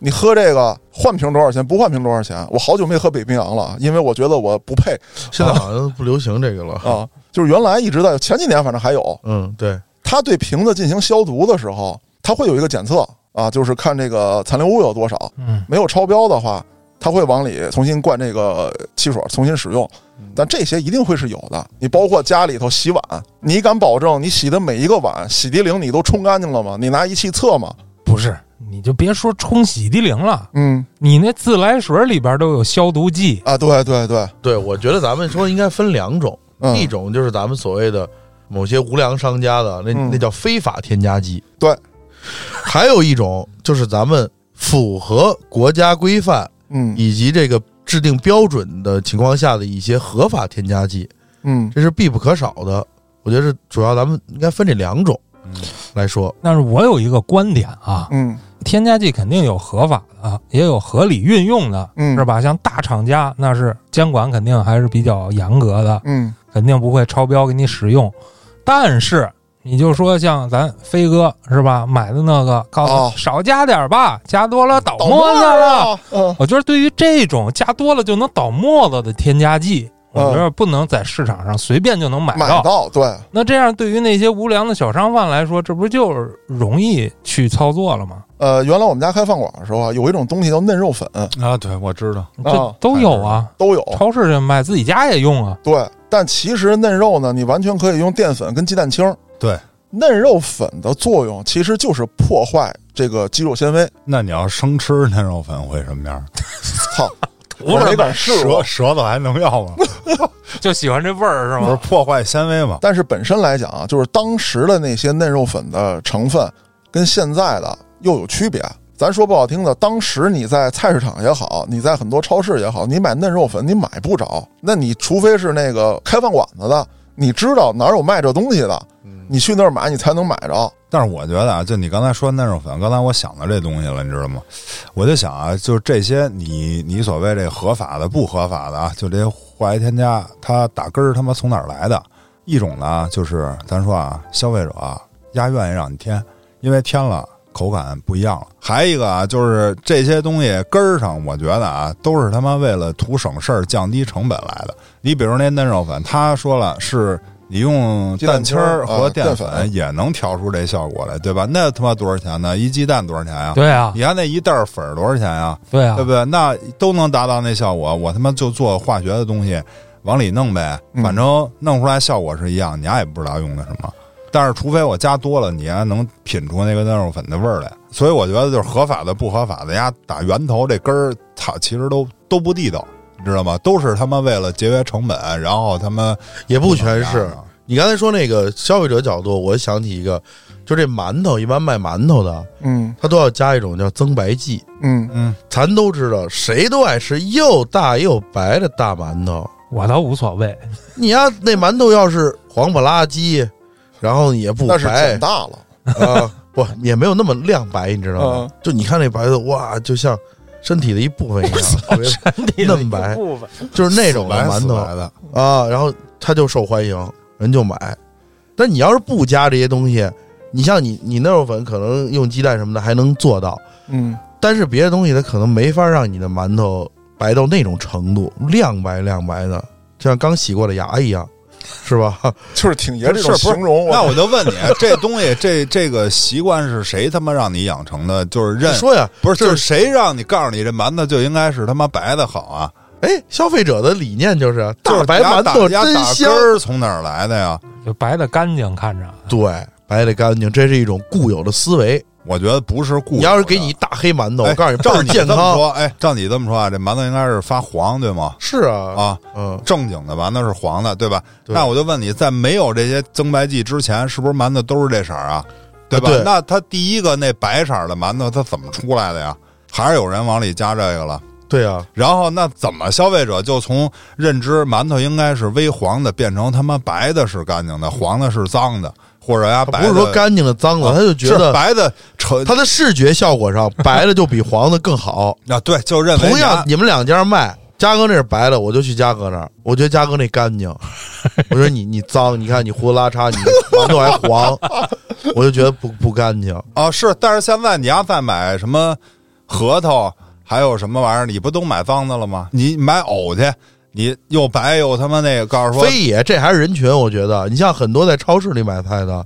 S3: 你喝这个换瓶多少钱？不换瓶多少钱？我好久没喝北冰洋了，因为我觉得我不配
S2: 现在好像不流行这个了。
S3: 啊。就是原来一直在前几年，反正还有，
S2: 嗯，对，
S3: 他对瓶子进行消毒的时候，他会有一个检测啊，就是看这个残留物有多少，
S4: 嗯，
S3: 没有超标的话，他会往里重新灌这个汽水，重新使用。但这些一定会是有的。你包括家里头洗碗，你敢保证你洗的每一个碗洗涤灵你都冲干净了吗？你拿仪器测吗？
S4: 不是，你就别说冲洗涤灵了，
S3: 嗯。
S4: 你那自来水里边都有消毒剂，
S3: 啊，对对对，
S2: 对，我觉得咱们说应该分两种，
S3: 嗯。
S2: 一种就是咱们所谓的某些无良商家的那
S3: 嗯。
S2: 那叫非法添加剂，
S3: 对，
S2: 还有一种就是咱们符合国家规范
S3: 嗯。
S2: 以及这个制定标准的情况下的一些合法添加剂，
S3: 嗯。
S2: 这是必不可少的。我觉得是主要咱们应该分这两种
S1: 嗯。
S2: 来说。
S4: 但是我有一个观点啊，
S3: 嗯
S4: 添加剂肯定有合法的，也有合理运用的，
S3: 嗯
S4: 是吧？像大厂家那是监管肯定还是比较严格的，
S3: 嗯
S4: 肯定不会超标给你使用。但是你就说像咱飞哥是吧，买的那个，告诉少加点吧，加多了倒
S3: 倒
S4: 沫子
S3: 沫
S4: 了。我觉得对于这种加多了就能倒沫子的添加剂，我觉得不能在市场上随便就能买
S3: 买
S4: 到。
S3: 对，
S4: 那这样对于那些无良的小商贩来说，这不就容易去操作了吗？
S3: 呃，原来我们家开饭馆的时候啊，有一种东西叫嫩肉粉，
S1: 啊，对，我知道，
S4: 这都有啊，
S3: 都有。
S4: 超市里卖，自己家也用啊。
S3: 对，但其实嫩肉呢，你完全可以用淀粉跟鸡蛋清儿。
S1: 对，
S3: 嫩肉粉的作用其实就是破坏这个肌肉纤维。
S1: 那你要生吃嫩肉粉会什么样？
S3: 操，我没敢试
S1: 舌
S3: 过。
S1: 舌头还能要吗？
S4: 就喜欢这味儿是
S1: 不是？破坏纤维吗？
S3: 但是本身来讲啊，就是当时的那些嫩肉粉的成分跟现在的又有区别。咱说不好听的，当时你在菜市场也好，你在很多超市也好，你买嫩肉粉你买不着。那你除非是那个开饭馆子的，你知道哪儿有卖这东西的，你去那儿买你才能买着。
S1: 但是我觉得啊，就你刚才说嫩肉粉，刚才我想到这东西了，你知道吗？我就想啊，就是这些你你所谓这合法的、不合法的啊，就这些化学添加，它打根儿他妈从哪儿来的？一种呢，就是咱说啊，消费者啊，丫愿意让你添，因为添了口感不一样了。还一个啊，就是这些东西根儿上，我觉得啊，都是他妈为了图省事儿、降低成本来的。你比如那嫩肉粉，他说了是。你用蛋清儿和淀粉也能调出这效果来，对吧？那他妈多少钱呢？一鸡蛋多少钱呀？
S4: 对啊，
S1: 你看那一袋儿粉儿多少钱呀？
S4: 对啊
S1: 对，不对？那都能达到那效果。我他妈就做化学的东西，往里弄呗，
S3: 嗯
S1: 反正弄出来效果是一样，你丫也不知道用的什么。但是除非我加多了，你还能品出那个嫩肉粉的味儿来。所以我觉得就是合法的、不合法的，丫打源头这根儿，它，其实都都不地道，你知道吗？都是他妈为了节约成本，然后他们
S2: 也不全是。
S1: 啊
S2: 你刚才说那个消费者角度，我想起一个，就这馒头，一般卖馒头的，
S3: 嗯
S2: 他都要加一种叫增白剂。
S3: 嗯，
S1: 嗯，
S2: 咱都知道，谁都爱吃又大又白的大馒头。
S4: 我倒无所谓。
S2: 你呀，那馒头要是黄不拉几，然后也不白
S3: 减大了。
S2: 啊，不也没有那么亮白，你知道吗？
S3: 嗯？
S2: 就你看那白的，哇，就像身体的一部分一样，特别嫩白，就是那种的
S1: 白
S2: 馒头
S1: 死白的，
S2: 啊，然后它就受欢迎，人就买。但你要是不加这些东西，你像你你嫩肉粉可能用鸡蛋什么的还能做到，
S3: 嗯，
S2: 但是别的东西它可能没法让你的馒头白到那种程度，亮白亮白的，就像刚洗过的牙一样，是吧？
S3: 就是挺爷这种
S1: 是不是
S3: 形容。
S1: 那我就问你，这东西这这个习惯是谁他妈让你养成的？就是认
S2: 说呀，
S1: 不是，就是谁让你告诉你这馒头就应该是他妈白的好啊？
S2: 哎，消费者的理念就是
S1: 就是
S2: 大白馒头真香
S1: 根，儿从哪儿来的呀？
S4: 就白的干净，看着
S2: 对，白的干净，这是一种固有的思维。
S1: 我觉得不是故意。
S2: 你要是给你一大黑馒头，
S1: 哎，
S2: 我告诉你，
S1: 照你。这么说，哎，照你这么说啊，这馒头应该是发黄，对吗？
S2: 是啊，
S1: 啊，
S2: 嗯，
S1: 正经的馒头是黄的，对吧？
S2: 对
S1: 那我就问你，在没有这些增白剂之前，是不是馒头都是这色儿啊？对吧？
S2: 对
S1: 那它第一个那白色儿的馒头，它怎么出来的呀？还是有人往里加这个了？
S2: 对啊，
S1: 然后那怎么消费者就从认知馒头应该是微黄的，变成他妈白的是干净的，黄的是脏的，或者呀
S2: 他
S1: 白的
S2: 不是说干净的脏的，他就觉
S1: 是
S2: 得
S1: 白的成
S2: 他的视觉效果上 白的就比黄的更好。
S1: 啊，对，就认为
S2: 同样，
S1: 你
S2: 你们两家卖，嘉哥那是白的，我就去嘉哥那儿，我觉得嘉哥那干净。我说你你脏，你看你胡子拉碴，你馒头还黄，我就觉得不不干净。
S1: 啊是，但是现在你要再买什么核桃，还有什么玩意儿，你不都买脏的了吗？你买藕去，你又白又他妈那个，告诉说
S2: 非也，这还是人群，我觉得。你像很多在超市里买菜的，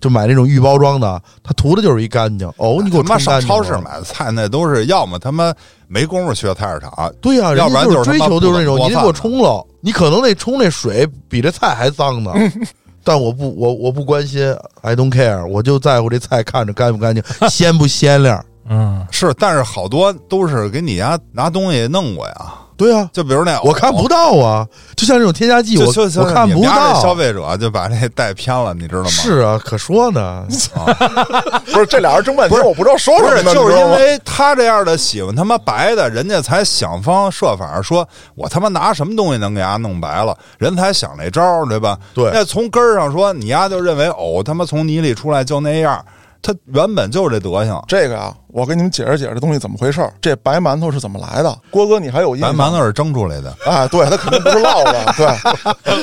S2: 就买那种预包装的，他图的就是一干净。哦，你给我
S1: 他妈上超市。买的菜，那都是要么他妈没工夫去菜市场，
S2: 对呀、
S1: 要不然就是追
S2: 求就是那种，你得给我冲了。你可能那冲那水比这菜还脏呢，但我不，我我不关心，I don't care，我就在乎这菜看着干不干净，鲜不鲜亮。
S4: 嗯，
S1: 是，但是好多都是给你家拿东西弄过呀，
S2: 对啊，
S1: 就比如那
S2: 我看不到啊，就像这种添加剂，我我看不
S1: 你们家这消。费者就把这带偏了，你知道吗？
S2: 是啊，可说呢。
S3: 不是这俩人争半天，我不知道说什么，
S1: 就是因为他这样的喜欢他妈白的，人家才想方设法说，我他妈拿什么东西能给伢弄白了，人才想那招，对吧？
S2: 对
S1: 那从根儿上说，你丫就认为藕他妈从泥里出来就那样，他原本就是这德行。
S3: 这个呀，我给你们解释解释这东西怎么回事儿。这白馒头是怎么来的？郭哥，你还有印象？
S1: 白馒头是蒸出来的，
S3: 哎，对，他肯定不是烙的，对，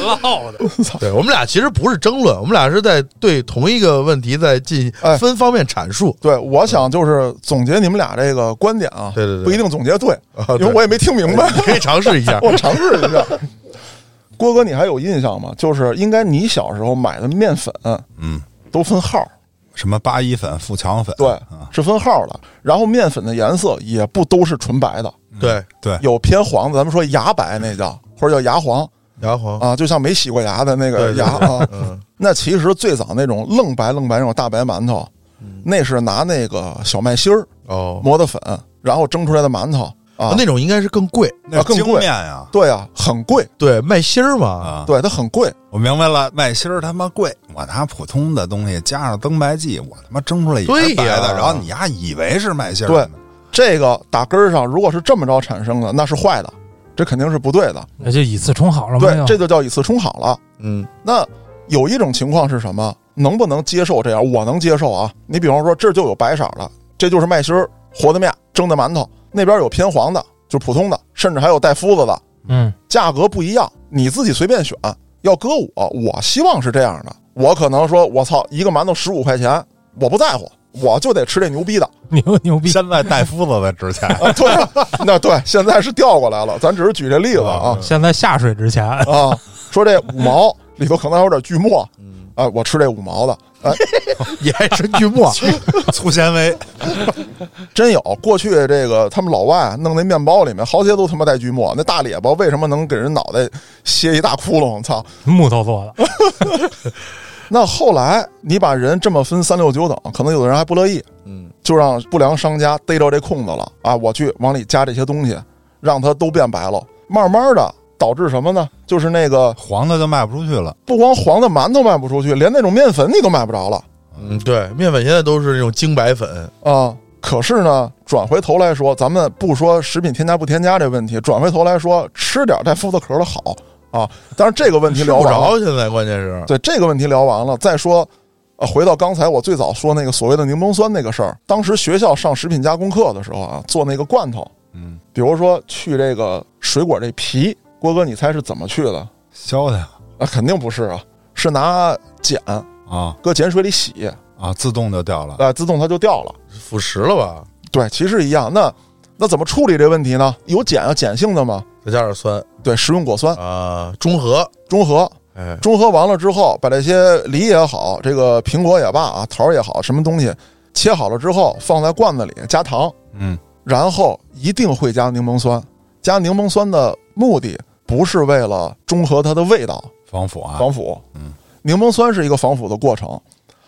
S4: 烙的，
S2: 对我们俩其实不是争论，我们俩是在对同一个问题在进
S3: 哎
S2: 分方面阐述。
S3: 对，我想就是总结你们俩这个观点啊，
S2: 对对对
S3: 不一定总结对，
S2: 啊
S3: 因为我也没听明白，
S2: 你 可以尝试一下。
S3: 我尝试一下。郭哥，你还有印象吗？就是应该你小时候买的面粉
S1: 嗯，
S3: 都分号，
S1: 什么八一粉、富强粉，
S3: 对
S1: 啊，
S3: 是分号的。然后面粉的颜色也不都是纯白的，
S2: 对，
S1: 对，
S3: 有偏黄的，咱们说牙白那叫，或者叫牙黄。
S2: 牙黄，
S3: 啊，就像没洗过牙的那个牙啊。
S2: 嗯，
S3: 那其实最早那种愣白愣白那种大白馒头，那是拿那个小麦芯儿
S2: 哦，
S3: 磨的粉，然后蒸出来的馒头啊。
S2: 那种应该是更贵。
S1: 那精
S3: 更贵
S1: 面呀。
S3: 对啊，很贵，
S2: 对，卖芯儿嘛，
S1: 啊，
S3: 对，它很贵。
S1: 我明白了，麦芯儿他妈贵，我拿普通的东西加上增白剂，我他妈蒸出来也
S2: 对
S1: 是白的，
S2: 呀
S1: 然后你丫以为是麦芯儿
S3: 对，这个打根儿上，如果是这么着产生的，那是坏的，这肯定是不对的。
S4: 那就以次充好了嘛，？
S3: 对这就叫以次充好了。
S2: 嗯，
S3: 那有一种情况是什么？能不能接受这样？我能接受啊。你比方说，这儿就有白色的，这就是麦芯儿和的面蒸的馒头，那边有偏黄的，就普通的，甚至还有带麸子的，
S4: 嗯，
S3: 价格不一样，你自己随便选。要搁我，我希望是这样的。我可能说，我操，一个馒头十五块钱，我不在乎，我就得吃这牛逼的
S4: 牛牛逼，
S1: 现在带麸子的值钱。
S3: 啊！对啊，那对，现在是调过来了，咱只是举这例子啊
S4: 现在下水值钱，
S3: 啊，说这五毛里头可能还有点锯末，啊，我吃这五毛的，哎，
S2: 也还是锯末，
S1: 粗纤维，
S3: 真有。过去这个他们老外弄那面包里面好些都他妈带锯末，那大列巴为什么能给人脑袋歇一大窟窿？操！
S4: 木头做的，
S3: 那后来你把人这么分三六九等，可能有的人还不乐意，
S2: 嗯，
S3: 就让不良商家逮着这空子了啊！我去往里加这些东西，让它都变白了。慢慢的导致什么呢？就是那个
S1: 黄的就卖不出去了。
S3: 不光黄的馒头卖不出去，连那种面粉你都买不着了
S2: 嗯，对，面粉现在都是那种精白粉，
S3: 啊！可是呢，转回头来说，咱们不说食品添加不添加这问题，转回头来说，吃点带麸子壳的好啊。但是这个问题聊不
S2: 着，现在关键是，
S3: 对这个问题聊完了，再说，呃，回到刚才我最早说那个所谓的柠檬酸那个事儿，当时学校上食品加工课的时候啊，做那个罐头，
S1: 嗯，
S3: 比如说去这个水果这皮，郭哥你猜是怎么去的？
S1: 削的呀
S3: 啊，肯定不是啊，是拿碱
S1: 啊
S3: 搁碱水里洗，
S1: 啊，自动就掉了。
S3: 啊，自动它就掉了。
S2: 腐蚀了吧？
S3: 对，其实一样。那那怎么处理这问题呢？有碱啊，碱性的嘛，
S2: 再加点酸
S3: 对，食用果酸
S2: 啊，中和，
S3: 中和，
S2: 哎，
S3: 中和完了之后，把这些梨也好，这个苹果也罢啊，桃儿也好，什么东西切好了之后，放在罐子里加糖，
S1: 嗯，
S3: 然后一定会加柠檬酸。加柠檬酸的目的不是为了中和它的味道，
S1: 防腐啊，
S3: 防腐。
S1: 嗯，
S3: 柠檬酸是一个防腐的过程，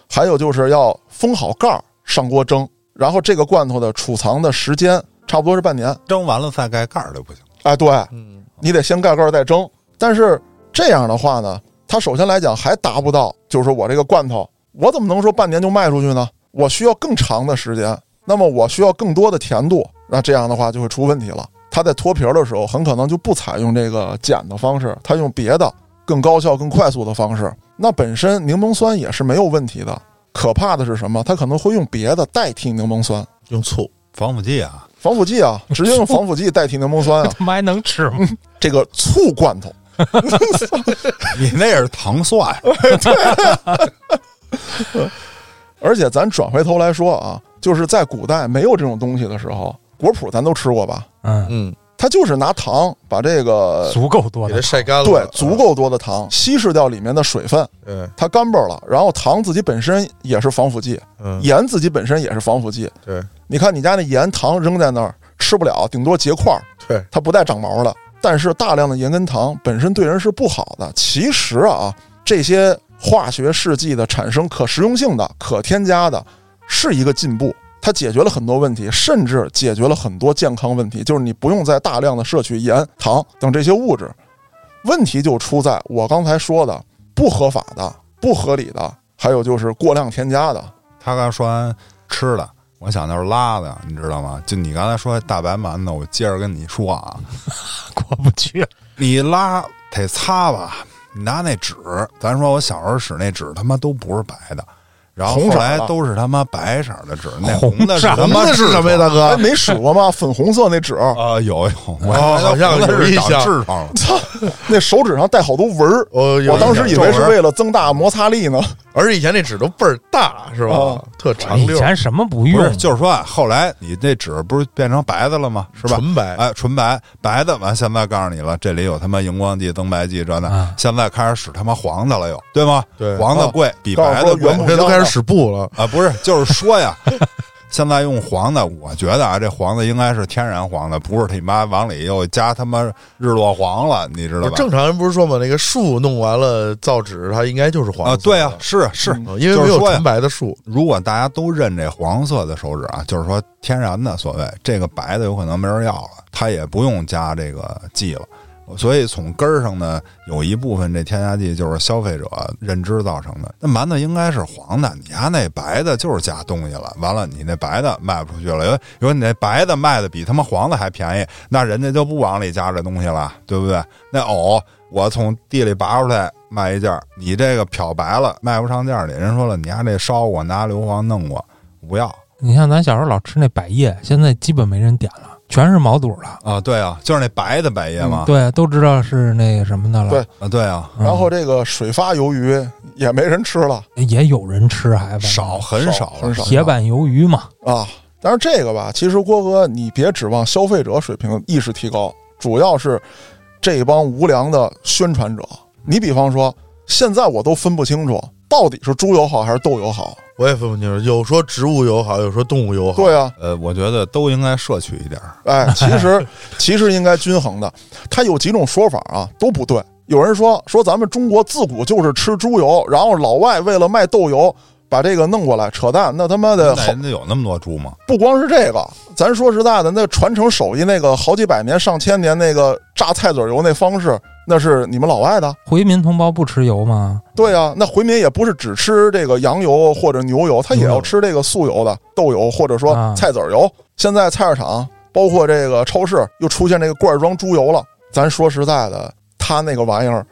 S3: 还有就是要封好盖儿，上锅蒸，然后这个罐头的储藏的时间差不多是半年。
S1: 蒸完了再盖盖儿就不行。
S3: 哎，对，
S2: 嗯，
S3: 你得先盖盖儿再蒸。但是这样的话呢，它首先来讲还达不到，就是说我这个罐头，我怎么能说半年就卖出去呢？我需要更长的时间，那么我需要更多的甜度，那这样的话就会出问题了。它在脱皮儿的时候，很可能就不采用这个碱的方式，它用别的更高效、更快速的方式。那本身柠檬酸也是没有问题的，可怕的是什么？它可能会用别的代替柠檬酸，
S2: 用醋，
S1: 防腐剂啊，
S3: 防腐剂啊，直接用防腐剂代替柠檬酸啊。
S4: 他妈还能吃吗？
S3: 这个醋罐头，
S1: 你那是糖蒜，
S3: 而且咱转回头来说啊，就是在古代没有这种东西的时候，果脯咱都吃过吧？
S4: 嗯，
S2: 嗯，
S3: 它就是拿糖把这个
S4: 足够多
S2: 给它
S4: 的，
S2: 晒干了，
S3: 对足够多的糖稀释掉里面的水分，
S2: 对，
S3: 它干巴了。然后糖自己本身也是防腐剂，
S2: 嗯，
S3: 盐自己本身也是防腐剂。
S2: 对
S3: 你看你家那盐糖扔在那儿吃不了，顶多结块儿，
S2: 对，
S3: 它不带长毛的。但是大量的盐跟糖本身对人是不好的。其实啊，这些化学试剂的产生可食用性的、可添加的，是一个进步。它解决了很多问题，甚至解决了很多健康问题。就是你不用再大量的摄取盐、糖等这些物质，问题就出在我刚才说的不合法的、不合理的，还有就是过量添加的。
S1: 他刚说完吃的，我想就是拉的，你知道吗？就你刚才说大白馒头，我接着跟你说啊，
S4: 过不去。
S1: 你拉得擦吧，你拿那纸，咱说我小时候使那纸，他妈都不是白的，然后
S3: 红色的
S1: 后来都是他妈白色的纸，那
S4: 红
S1: 红的是
S4: 色
S1: 他妈
S2: 那是什么呀，大
S3: 哎，
S2: 哥？
S3: 没使过吗？粉红色那纸，
S1: 啊，有有，我
S2: 哦好像有印象
S1: 痔疮了。
S3: 操，那手指上带好多纹儿。
S2: 我
S3: 当时以为是为了增大摩擦力呢。
S2: 而且以前那纸都倍儿大，是吧
S3: 哦？
S2: 特长溜，
S4: 以前什么不
S1: 不
S4: 用
S1: 是，，就是说啊，后来你那纸不是变成白的了吗？是吧？
S2: 纯白。
S1: 哎，纯白白的，完现在告诉你了，这里有他妈荧光剂、增白剂这那，
S4: 啊
S1: 现在开始使他妈黄的了又，对吗？
S2: 对
S1: 黄的贵，比白的贵
S2: 这都开始使布了，
S1: 啊！不是，就是说呀，现在用黄的，我觉得啊，这黄的应该是天然黄的，不是他妈往里又加他妈日落黄了，你知道吧？
S2: 正常人不是说嘛，那个树弄完了造纸，它应该就是黄
S1: 啊，
S2: 色
S1: 对啊
S2: 的，
S1: 是是，
S2: 嗯因为没有纯白的树。
S1: 如果大家都认这黄色的手指啊，就是说天然的，所谓这个白的有可能没人要了，它也不用加这个剂了。所以从根儿上呢，有一部分这添加剂就是消费者认知造成的。那馒头应该是黄的，你家那白的就是加东西了。完了，你那白的卖不出去了，有有你那白的卖的比他妈黄的还便宜，那人家就不往里加这东西了，对不对？那藕我从地里拔出来卖一件儿，你这个漂白了卖不上价里，人说了你家这烧我，拿硫磺弄过，我不要
S4: 你像咱小时候老吃那百叶，现在基本没人点了，全是毛肚了。
S1: 啊，对啊，就是那白的百叶嘛，
S4: 对，都知道是那个什么的了。
S3: 对
S1: 啊，对啊，
S4: 嗯
S3: 然后这个水发鱿鱼也没人吃了
S4: 也有人吃，还
S1: 少很少
S3: 很少
S4: 铁板鱿鱼嘛。
S3: 啊。但是这个吧，其实郭哥，你别指望消费者水平意识提高，主要是这帮无良的宣传者。你比方说，现在我都分不清楚到底是猪油好还是豆油好。
S2: 我也分不清楚，有说植物油好，有说动物油好。
S3: 对啊，
S1: 呃，我觉得都应该摄取一点儿。
S3: 哎，其实 其实应该均衡的。它有几种说法啊，都不对。有人说说咱们中国自古就是吃猪油，然后老外为了卖豆油，把这个弄过来，扯淡。那他妈的好
S1: 那有那么多猪吗？
S3: 不光是这个，咱说实在的，那传承手艺那个好几百年、上千年那个榨菜籽油那方式，那是你们老外的。
S4: 回民同胞不吃油吗？
S3: 对啊，那回民也不是只吃这个羊油或者牛油，他也要吃这个素油的豆油或者说
S4: 啊
S3: 菜籽油。现在菜市场包括这个超市又出现这个罐装猪油了。咱说实在的，他那个玩意儿，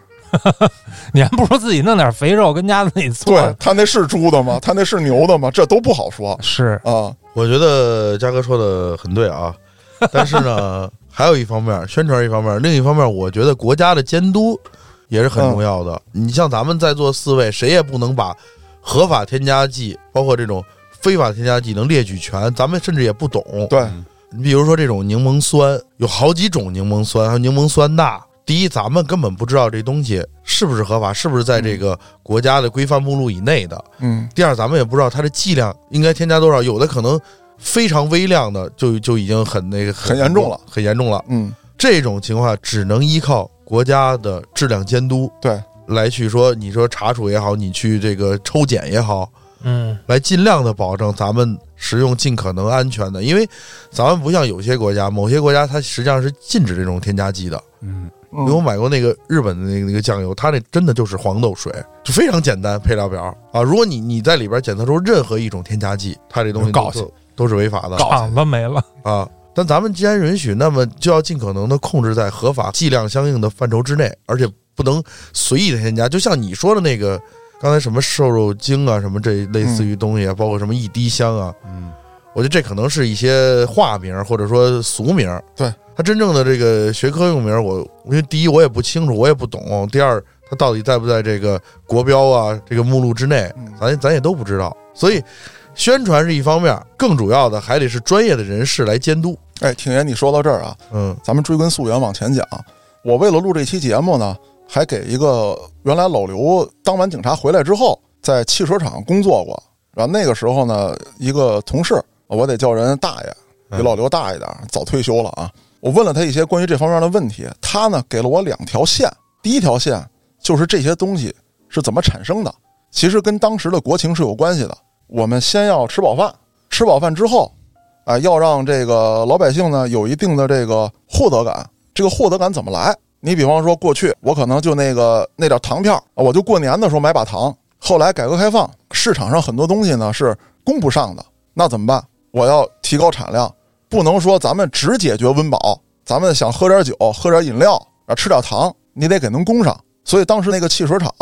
S4: 你还不如自己弄点肥肉跟家自己做。
S3: 对他那是猪的吗？他那是牛的吗？这都不好说
S4: 是
S3: 啊。
S2: 我觉得嘉哥说的很对啊，但是呢，还有一方面，宣传一方面，另一方面，我觉得国家的监督也是很重要的。你像咱们在座四位，谁也不能把合法添加剂，包括这种非法添加剂能列举全，咱们甚至也不懂。
S3: 对，
S1: 嗯
S2: 你比如说这种柠檬酸，有好几种柠檬酸，还有柠檬酸钠。第一，咱们根本不知道这东西是不是合法，是不是在这个国家的规范目录以内的。
S3: 嗯，
S2: 第二，咱们也不知道它的剂量应该添加多少，有的可能非常微量的就就已经很那个
S3: 很严重了，
S2: 很严重了。
S3: 嗯，
S2: 这种情况只能依靠国家的质量监督
S3: 对，
S2: 来去说，你说查处也好，你去这个抽检也好，
S4: 嗯，
S2: 来尽量的保证咱们食用尽可能安全的，因为咱们不像有些国家，某些国家它实际上是禁止这种添加剂的。
S1: 嗯，
S2: 因为我买过那个日本的那个那个酱油，它那真的就是黄豆水，就非常简单配料表。啊。如果你你在里边检测出任何一种添加剂，它这东西都都是违法的
S4: 厂子没了。
S2: 啊。但咱们既然允许，那么就要尽可能的控制在合法剂量相应的范畴之内，而且不能随意的添加。就像你说的那个刚才什么瘦肉精啊，什么这类似于东西啊，包括什么一滴香啊，
S1: 嗯，
S2: 我觉得这可能是一些化名或者说俗名。
S3: 对
S2: 它真正的这个学科用名儿，我因为第一我也不清楚，我也不懂；第二，它到底在不在这个国标啊这个目录之内
S3: 嗯，
S2: 咱咱也都不知道。所以宣传是一方面，更主要的还得是专业的人士来监督。
S3: 哎，挺爷，你说到这儿啊，
S2: 嗯
S3: 咱们追根溯源往前讲，我为了录这期节目呢，还给一个原来老刘当完警察回来之后，在汽车厂工作过。然后那个时候呢，一个同事，我得叫人大爷，比老刘大一点，早退休了啊。我问了他一些关于这方面的问题，他呢给了我两条线。第一条线就是这些东西是怎么产生的，其实跟当时的国情是有关系的。我们先要吃饱饭，吃饱饭之后，啊、要让这个老百姓呢有一定的这个获得感。这个获得感怎么来？你比方说，过去我可能就那个那点糖票，啊我就过年的时候买把糖。后来改革开放，市场上很多东西呢是供不上的，那怎么办？我要提高产量，不能说咱们只解决温饱，咱们想喝点酒、喝点饮料啊，吃点糖，你得给能供上。所以当时那个汽水厂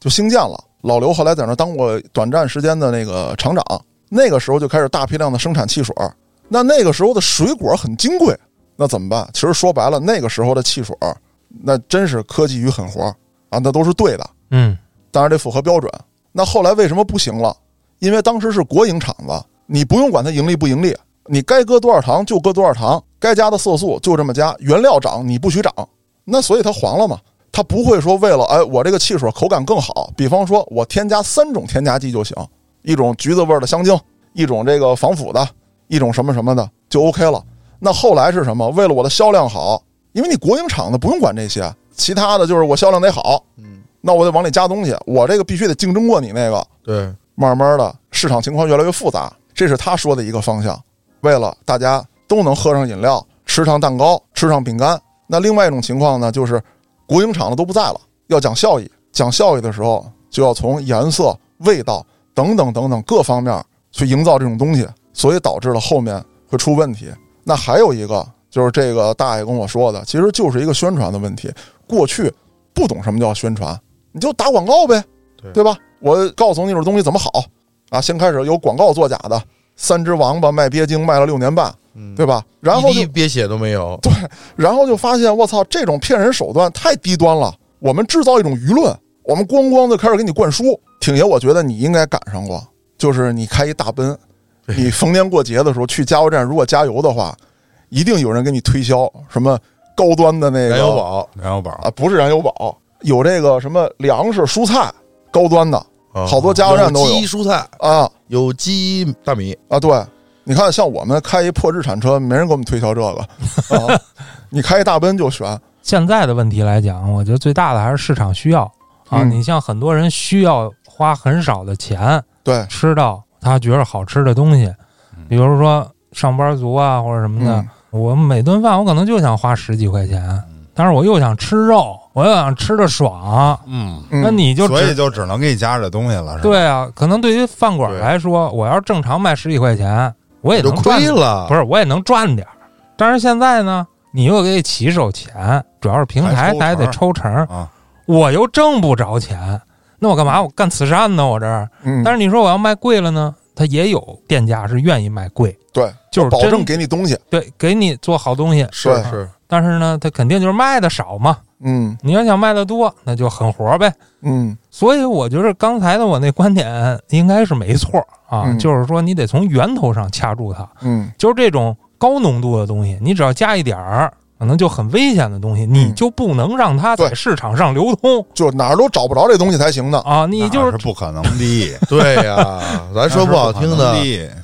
S3: 就兴建了。老刘后来在那当过短暂时间的那个厂长，那个时候就开始大批量的生产汽水。那那个时候的水果很金贵，那怎么办？其实说白了，那个时候的汽水，那真是科技与狠活啊，那都是对的，
S4: 嗯
S3: 当然得符合标准。那后来为什么不行了？因为当时是国营厂子，你不用管它盈利不盈利，你该搁多少糖就搁多少糖，该加的色素就这么加，原料涨你不许涨，那所以它黄了嘛。它不会说为了哎我这个汽水口感更好，比方说我添加三种添加剂就行，一种橘子味儿的香精，一种这个防腐的，一种什么什么的就 OK 了。那后来是什么？为了我的销量好，因为你国营厂子不用管这些，其他的就是我销量得好，
S2: 嗯，
S3: 那我得往里加东西，我这个必须得竞争过你那个。
S2: 对，
S3: 慢慢的市场情况越来越复杂，这是他说的一个方向。为了大家都能喝上饮料、吃上蛋糕、吃上饼干，那另外一种情况呢，就是国营厂的都不在了，要讲效益。讲效益的时候，就要从颜色、味道等等等等各方面去营造这种东西，所以导致了后面会出问题。那还有一个就是这个大爷跟我说的，其实就是一个宣传的问题。过去不懂什么叫宣传，你就打广告呗，
S2: 对
S3: 对吧？我告诉你这种东西怎么好啊！先开始有广告作假的，三只王八卖鳖精卖了六年半，
S2: 嗯
S3: 对吧？然后就
S2: 一滴憋血都没有，对
S3: 然后就发现我操，这种骗人手段太低端了。我们制造一种舆论，我们咣咣的开始给你灌输。挺爷，我觉得你应该赶上过，就是你开一大奔，你逢年过节的时候去加油站，如果加油的话，一定有人给你推销什么高端的那个
S2: 燃油宝
S1: 燃油宝
S3: 啊，不是燃油宝，有这个什么粮食、蔬菜高端的
S2: 啊
S3: 好多加油站都有
S2: 有机蔬菜，
S3: 啊
S2: 有机大米，
S3: 啊，对。你看，像我们开一破日产车，没人给我们推销这个 啊。你开一大奔就选，
S4: 现在的问题来讲，我觉得最大的还是市场需要啊。
S3: 嗯
S4: 你像很多人需要花很少的钱
S3: 对，
S4: 吃到他觉得好吃的东西，比如说上班族啊或者什么的，
S3: 嗯
S4: 我每顿饭我可能就想花十几块钱，但是我又想吃肉，我又想吃的爽，
S1: 嗯，
S3: 嗯
S4: 那你就
S1: 所以就只能给你加这东西了，是吧？
S4: 对啊，可能对于饭馆来说，我要是正常卖十几块钱，我也
S2: 就
S4: 能赚
S2: 亏了，
S4: 不是，我也能赚点儿。但是现在呢，你又给起手钱，主要是平台
S1: 还
S4: 得抽成，
S1: 啊，
S4: 我又挣不着钱，那我干嘛？我干慈善呢？我这儿。
S3: 嗯，
S4: 但是你说我要卖贵了呢，他也有店家是愿意卖贵，
S3: 对，
S4: 就是
S3: 保证给你东西。
S4: 对给你做好东西。
S3: 对
S2: 是是，
S4: 但是呢，它肯定就是卖的少嘛。
S3: 嗯
S4: 你要想卖的多，那就狠活呗。
S3: 嗯
S4: 所以我觉得刚才的我那观点应该是没错啊，
S3: 嗯
S4: 就是说你得从源头上掐住它。
S3: 嗯，
S4: 就是这种高浓度的东西，你只要加一点儿，可能就很危险的东西，你就不能让它在市场上流通
S3: 就哪儿都找不着这东西才行呢。
S4: 啊！你就是
S1: 是不可能的，
S2: 对呀，咱说不好听的，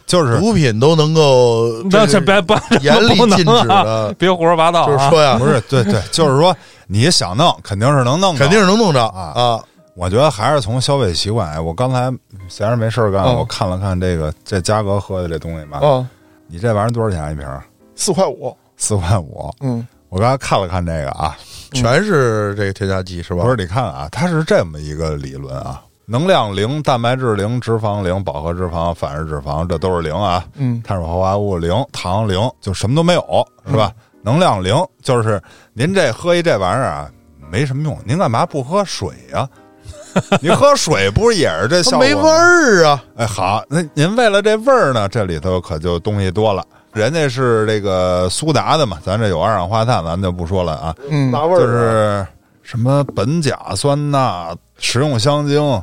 S1: 就是
S2: 毒品都能够
S4: 那
S2: 这是
S4: 这别不
S2: 严厉禁止
S4: 啊
S2: 的，
S4: 别胡说八道啊！
S2: 就是说呀
S1: 不，是对对，就是说你想弄，肯定是能弄，
S2: 肯定是能弄着
S1: 啊
S2: 啊，
S1: 我觉得还是从消费习惯。哎，我刚才闲着没事儿干，
S3: 嗯
S1: 我看了看这个这嘉哥喝的这东西嘛，
S3: 啊，
S1: 你这玩意儿多少钱一瓶？
S3: 四块五。
S1: 四块五。
S3: 嗯
S1: 我刚才看了看这个啊，
S2: 全是这个添加剂是吧？
S1: 不是你看啊，它是这么一个理论啊：能量零、蛋白质零、脂肪零、饱和脂肪、反式脂肪，这都是零啊。
S3: 嗯
S1: 碳水化合物零，糖零，就什么都没有，是吧？能量零，就是您这喝一这玩意儿啊，没什么用。您干嘛不喝水呀、你喝水不是也是这效果吗？
S2: 没味儿啊，
S1: 哎，好，那您为了这味儿呢，这里头可就东西多了。人家是这个苏打的嘛，咱这有二氧化碳，咱就不说了啊。
S3: 嗯，
S2: 拿味儿
S1: 就是什么苯甲酸钠、食用香精、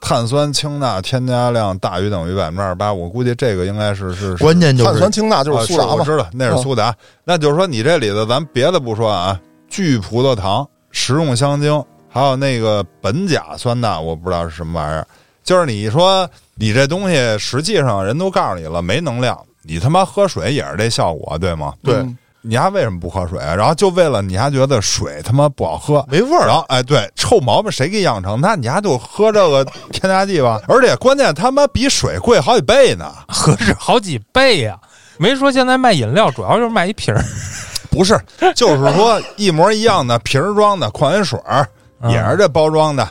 S1: 碳酸氢钠添加量大于等于百分之二十八。我估计这个应该是是是
S2: 关键就是
S3: 碳酸氢钠就是苏打嘛。
S1: 啊我知道那是苏打。那就是说，你这里头咱别的不说啊，聚葡萄糖、食用香精，还有那个苯甲酸钠，我不知道是什么玩意儿。就是你说你这东西，实际上人都告诉你了，没能量，你他妈喝水也是这效果，对吗？
S2: 对
S3: 嗯
S1: 你还为什么不喝水啊？然后就为了你还觉得水他妈不好喝，
S2: 没味儿
S1: 然后哎，对，臭毛病谁给养成？那你还就喝这个添加剂吧？而且关键他妈比水贵好几倍呢。
S4: 合适好几倍呀、没说现在卖饮料主要就是卖一瓶儿，
S1: 不是，就是说一模一样的瓶装的矿泉水儿，也是这包装的，
S4: 嗯，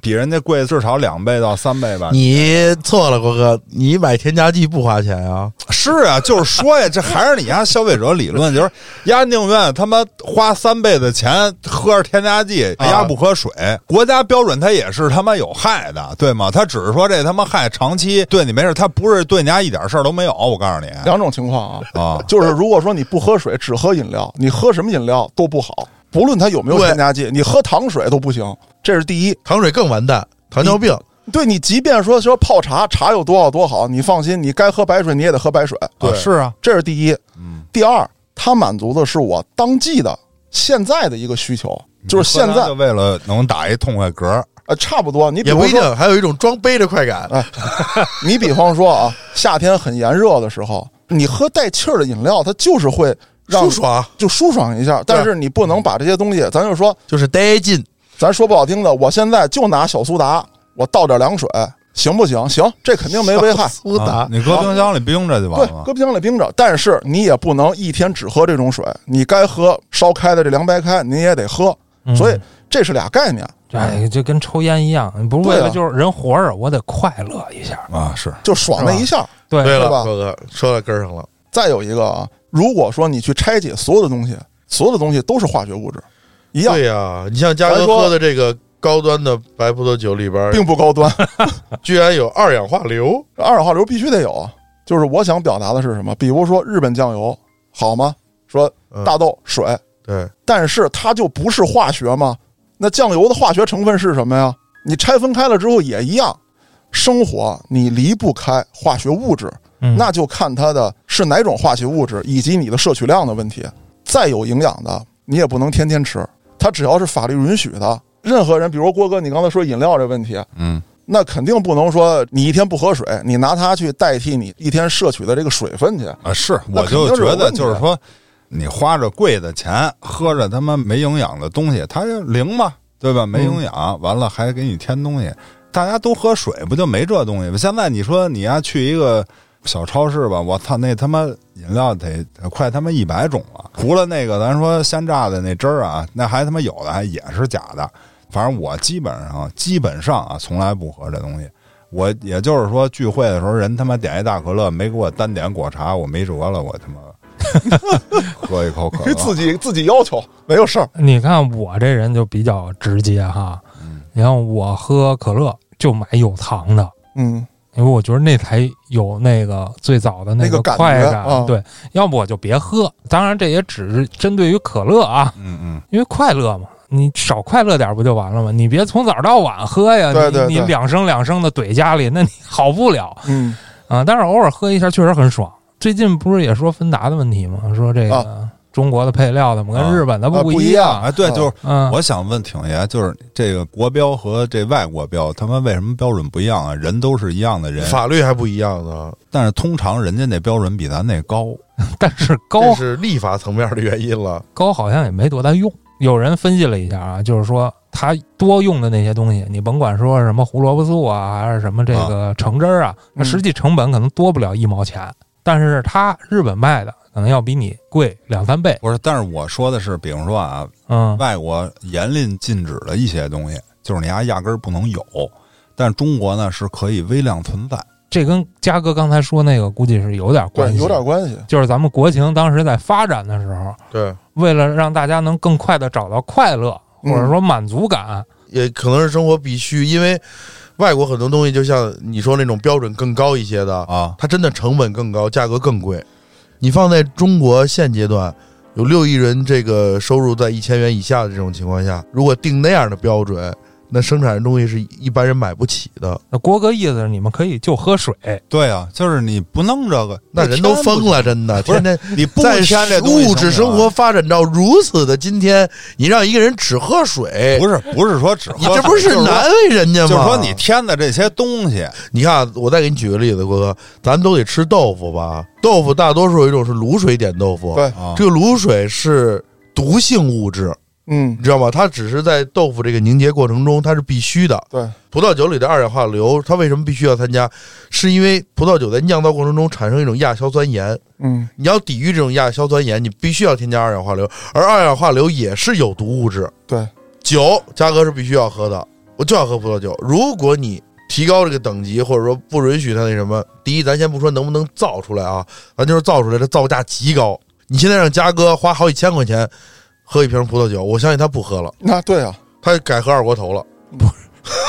S1: 比人家贵至少两倍到三倍吧。
S2: 你错了，郭哥，你买添加剂不花钱啊？
S1: 是啊，就是说呀，这还是你家消费者理论，就是丫宁愿他妈花三倍的钱喝着添加剂，
S2: 啊
S1: 丫不喝水。国家标准它也是他妈有害的，对吗？它只是说这他妈害长期对你没事，它不是对你家一点事儿都没有。我告诉你
S3: 两种情况啊，
S1: 啊，
S3: 就是如果说你不喝水，只喝饮料，你喝什么饮料都不好，不论它有没有添加剂，你喝糖水都不行。这是第一。
S2: 糖水更完蛋，糖尿病。
S3: 对你，即便说说泡茶，茶有多好多好，你放心，你该喝白水你也得喝白水。
S1: 啊是啊，
S3: 这是第一。
S1: 嗯，
S3: 第二，它满足的是我当季的现在的一个需求，就是现在
S1: 就为了能打一痛快嗝。
S3: 呃差不多。你比如说，
S2: 也不一定，还有一种装杯的快感。
S3: 你比方说啊，夏天很炎热的时候，你喝带气儿的饮料，它就是会让
S2: 舒爽
S3: 就舒爽一下。但是你不能把这些东西，咱就说，
S2: 就是带劲，
S3: 咱说不好听的，我现在就拿小苏打，我倒点凉水，行不行？行，这肯定没危害。
S2: 苏打
S1: 啊，你搁冰箱里冰着就完
S3: 对，搁。冰箱里冰着，但是你也不能一天只喝这种水，你该喝烧开的这凉白开，你也得喝。
S4: 嗯
S3: 所以这是俩概念，
S4: 哎，就跟抽烟一样，你不是为了就是人活着，我得快乐一下。
S1: 啊，是
S3: 就爽那一下。
S4: 对
S2: 对了，
S3: 吧
S2: 哥哥说到根儿上了。
S3: 再有一个啊，如果说你去拆解所有的东西，所有的东西都是化学物质，一样
S2: 对，呀，你像嘉哥
S3: 说
S2: 喝的这个高端的白葡萄酒里边，
S3: 并不高端。
S2: 居然有二氧化硫。
S3: 二氧化硫必须得有啊。就是我想表达的是什么？比如说日本酱油好吗？说
S2: 嗯
S3: 大豆、水，
S2: 对，
S3: 但是它就不是化学吗？那酱油的化学成分是什么呀？你拆分开了之后也一样。生活你离不开化学物质，
S4: 嗯，
S3: 那就看它的是哪种化学物质以及你的摄取量的问题。再有营养的，你也不能天天吃。它只要是法律允许的，任何人，比如郭哥，你刚才说饮料这问题，
S1: 嗯，
S3: 那肯定不能说你一天不喝水，你拿它去代替你一天摄取的这个水分去。
S1: 啊，是，我就觉得就是说，你花着贵的钱，喝着他妈没营养的东西，它就灵嘛，对吧？没营养，完了还给你添东西，大家都喝水，不就没这东西吗？现在你说你要去一个小超市吧，我操，那他妈饮料得得快他妈一百种了，除了那个咱说鲜榨的那汁儿啊，那还他妈有的还也是假的。反正我基本上基本上啊，从来不喝这东西。我也就是说，聚会的时候，人他妈点一大可乐，没给我单点果茶，我没辙了，我他妈 喝一口可乐。
S3: 自己自己要求没有事儿。
S4: 你看我这人就比较直接哈，
S1: 嗯
S4: 你看我喝可乐就买有糖的，
S3: 嗯，
S4: 因为我觉得那才有那个最早的
S3: 那个
S4: 快感。
S3: 啊
S4: 对，要不我就别喝。当然，这也只是针对于可乐啊，
S1: 嗯嗯，
S4: 因为快乐嘛，你少快乐点不就完了吗？你别从早到晚喝呀，
S3: 对对对
S4: 你你两升两升的怼家里，那你 好不了
S3: 嗯，
S4: 啊。但是偶尔喝一下确实很爽。最近不是也说芬达的问题吗？说这个中国的配料怎么跟日本的
S3: 啊
S4: 不一
S3: 不一样
S1: 哎，对，
S3: 啊
S1: 就是
S4: 嗯，
S1: 我想问挺爷，就是这个国标和这外国标，他们为什么标准不一样啊？人都是一样的人，
S2: 法律还不一样呢，
S1: 但是通常人家那标准比咱那高。
S4: 但是高
S2: 这是立法层面的原因了。
S4: 高好像也没多大用。有人分析了一下啊，就是说他多用的那些东西，你甭管说什么胡萝卜素啊，还是什么这个橙汁儿啊，那
S3: 嗯
S4: 实际成本可能多不了一毛钱，但是他日本卖的可能要比你贵两三倍。
S1: 不是，但是我说的是，比如说啊，
S4: 嗯，
S1: 外国严令禁止的一些东西，就是你还压根儿不能有，但中国呢是可以微量存在。
S4: 这跟嘉哥刚才说那个估计是有点关，系，
S3: 有点关系。
S4: 就是咱们国情当时在发展的时候，
S2: 对，
S4: 为了让大家能更快的找到快乐，或
S3: 嗯
S4: 者说满足感，
S2: 也可能是生活必须，因为外国很多东西就像你说那种标准更高一些的，
S1: 啊，
S2: 它真的成本更高，价格更贵。你放在中国现阶段，有六亿人这个收入在一千元以下的这种情况下，如果定那样的标准，那生产的东西是一般人买不起的，
S4: 那郭哥意思是你们可以就喝水，
S1: 对啊，就是你不弄这个，
S2: 那人都疯了，真的，
S1: 不是
S2: 天天
S1: 你不
S2: 在
S1: 添这东西
S2: 物质生活发展到如此的今天，你让一个人只喝水，
S1: 不是不是说只喝
S2: 你这不是难为人家吗？
S1: 就是说你添的这些东西，
S2: 你看啊，我再给你举个例子，郭哥，咱都得吃豆腐吧？豆腐大多数有一种是卤水点豆腐，
S3: 对，
S1: 啊
S2: 这个卤水是毒性物质，
S3: 嗯
S2: 你知道吗？它只是在豆腐这个凝结过程中，它是必须的。
S3: 对，
S2: 葡萄酒里的二氧化硫，它为什么必须要参加？是因为葡萄酒在酿造过程中产生一种亚硝酸盐，
S3: 嗯
S2: 你要抵御这种亚硝酸盐，你必须要添加二氧化硫，而二氧化硫也是有毒物质。
S3: 对，
S2: 酒嘉哥是必须要喝的，我就要喝葡萄酒。如果你提高这个等级，或者说不允许它那什么，第一，咱先不说能不能造出来啊，咱就是造出来，它造价极高。你现在让嘉哥花好几千块钱喝一瓶葡萄酒，我相信他不喝了，
S3: 那对啊，
S2: 他改喝二锅头了。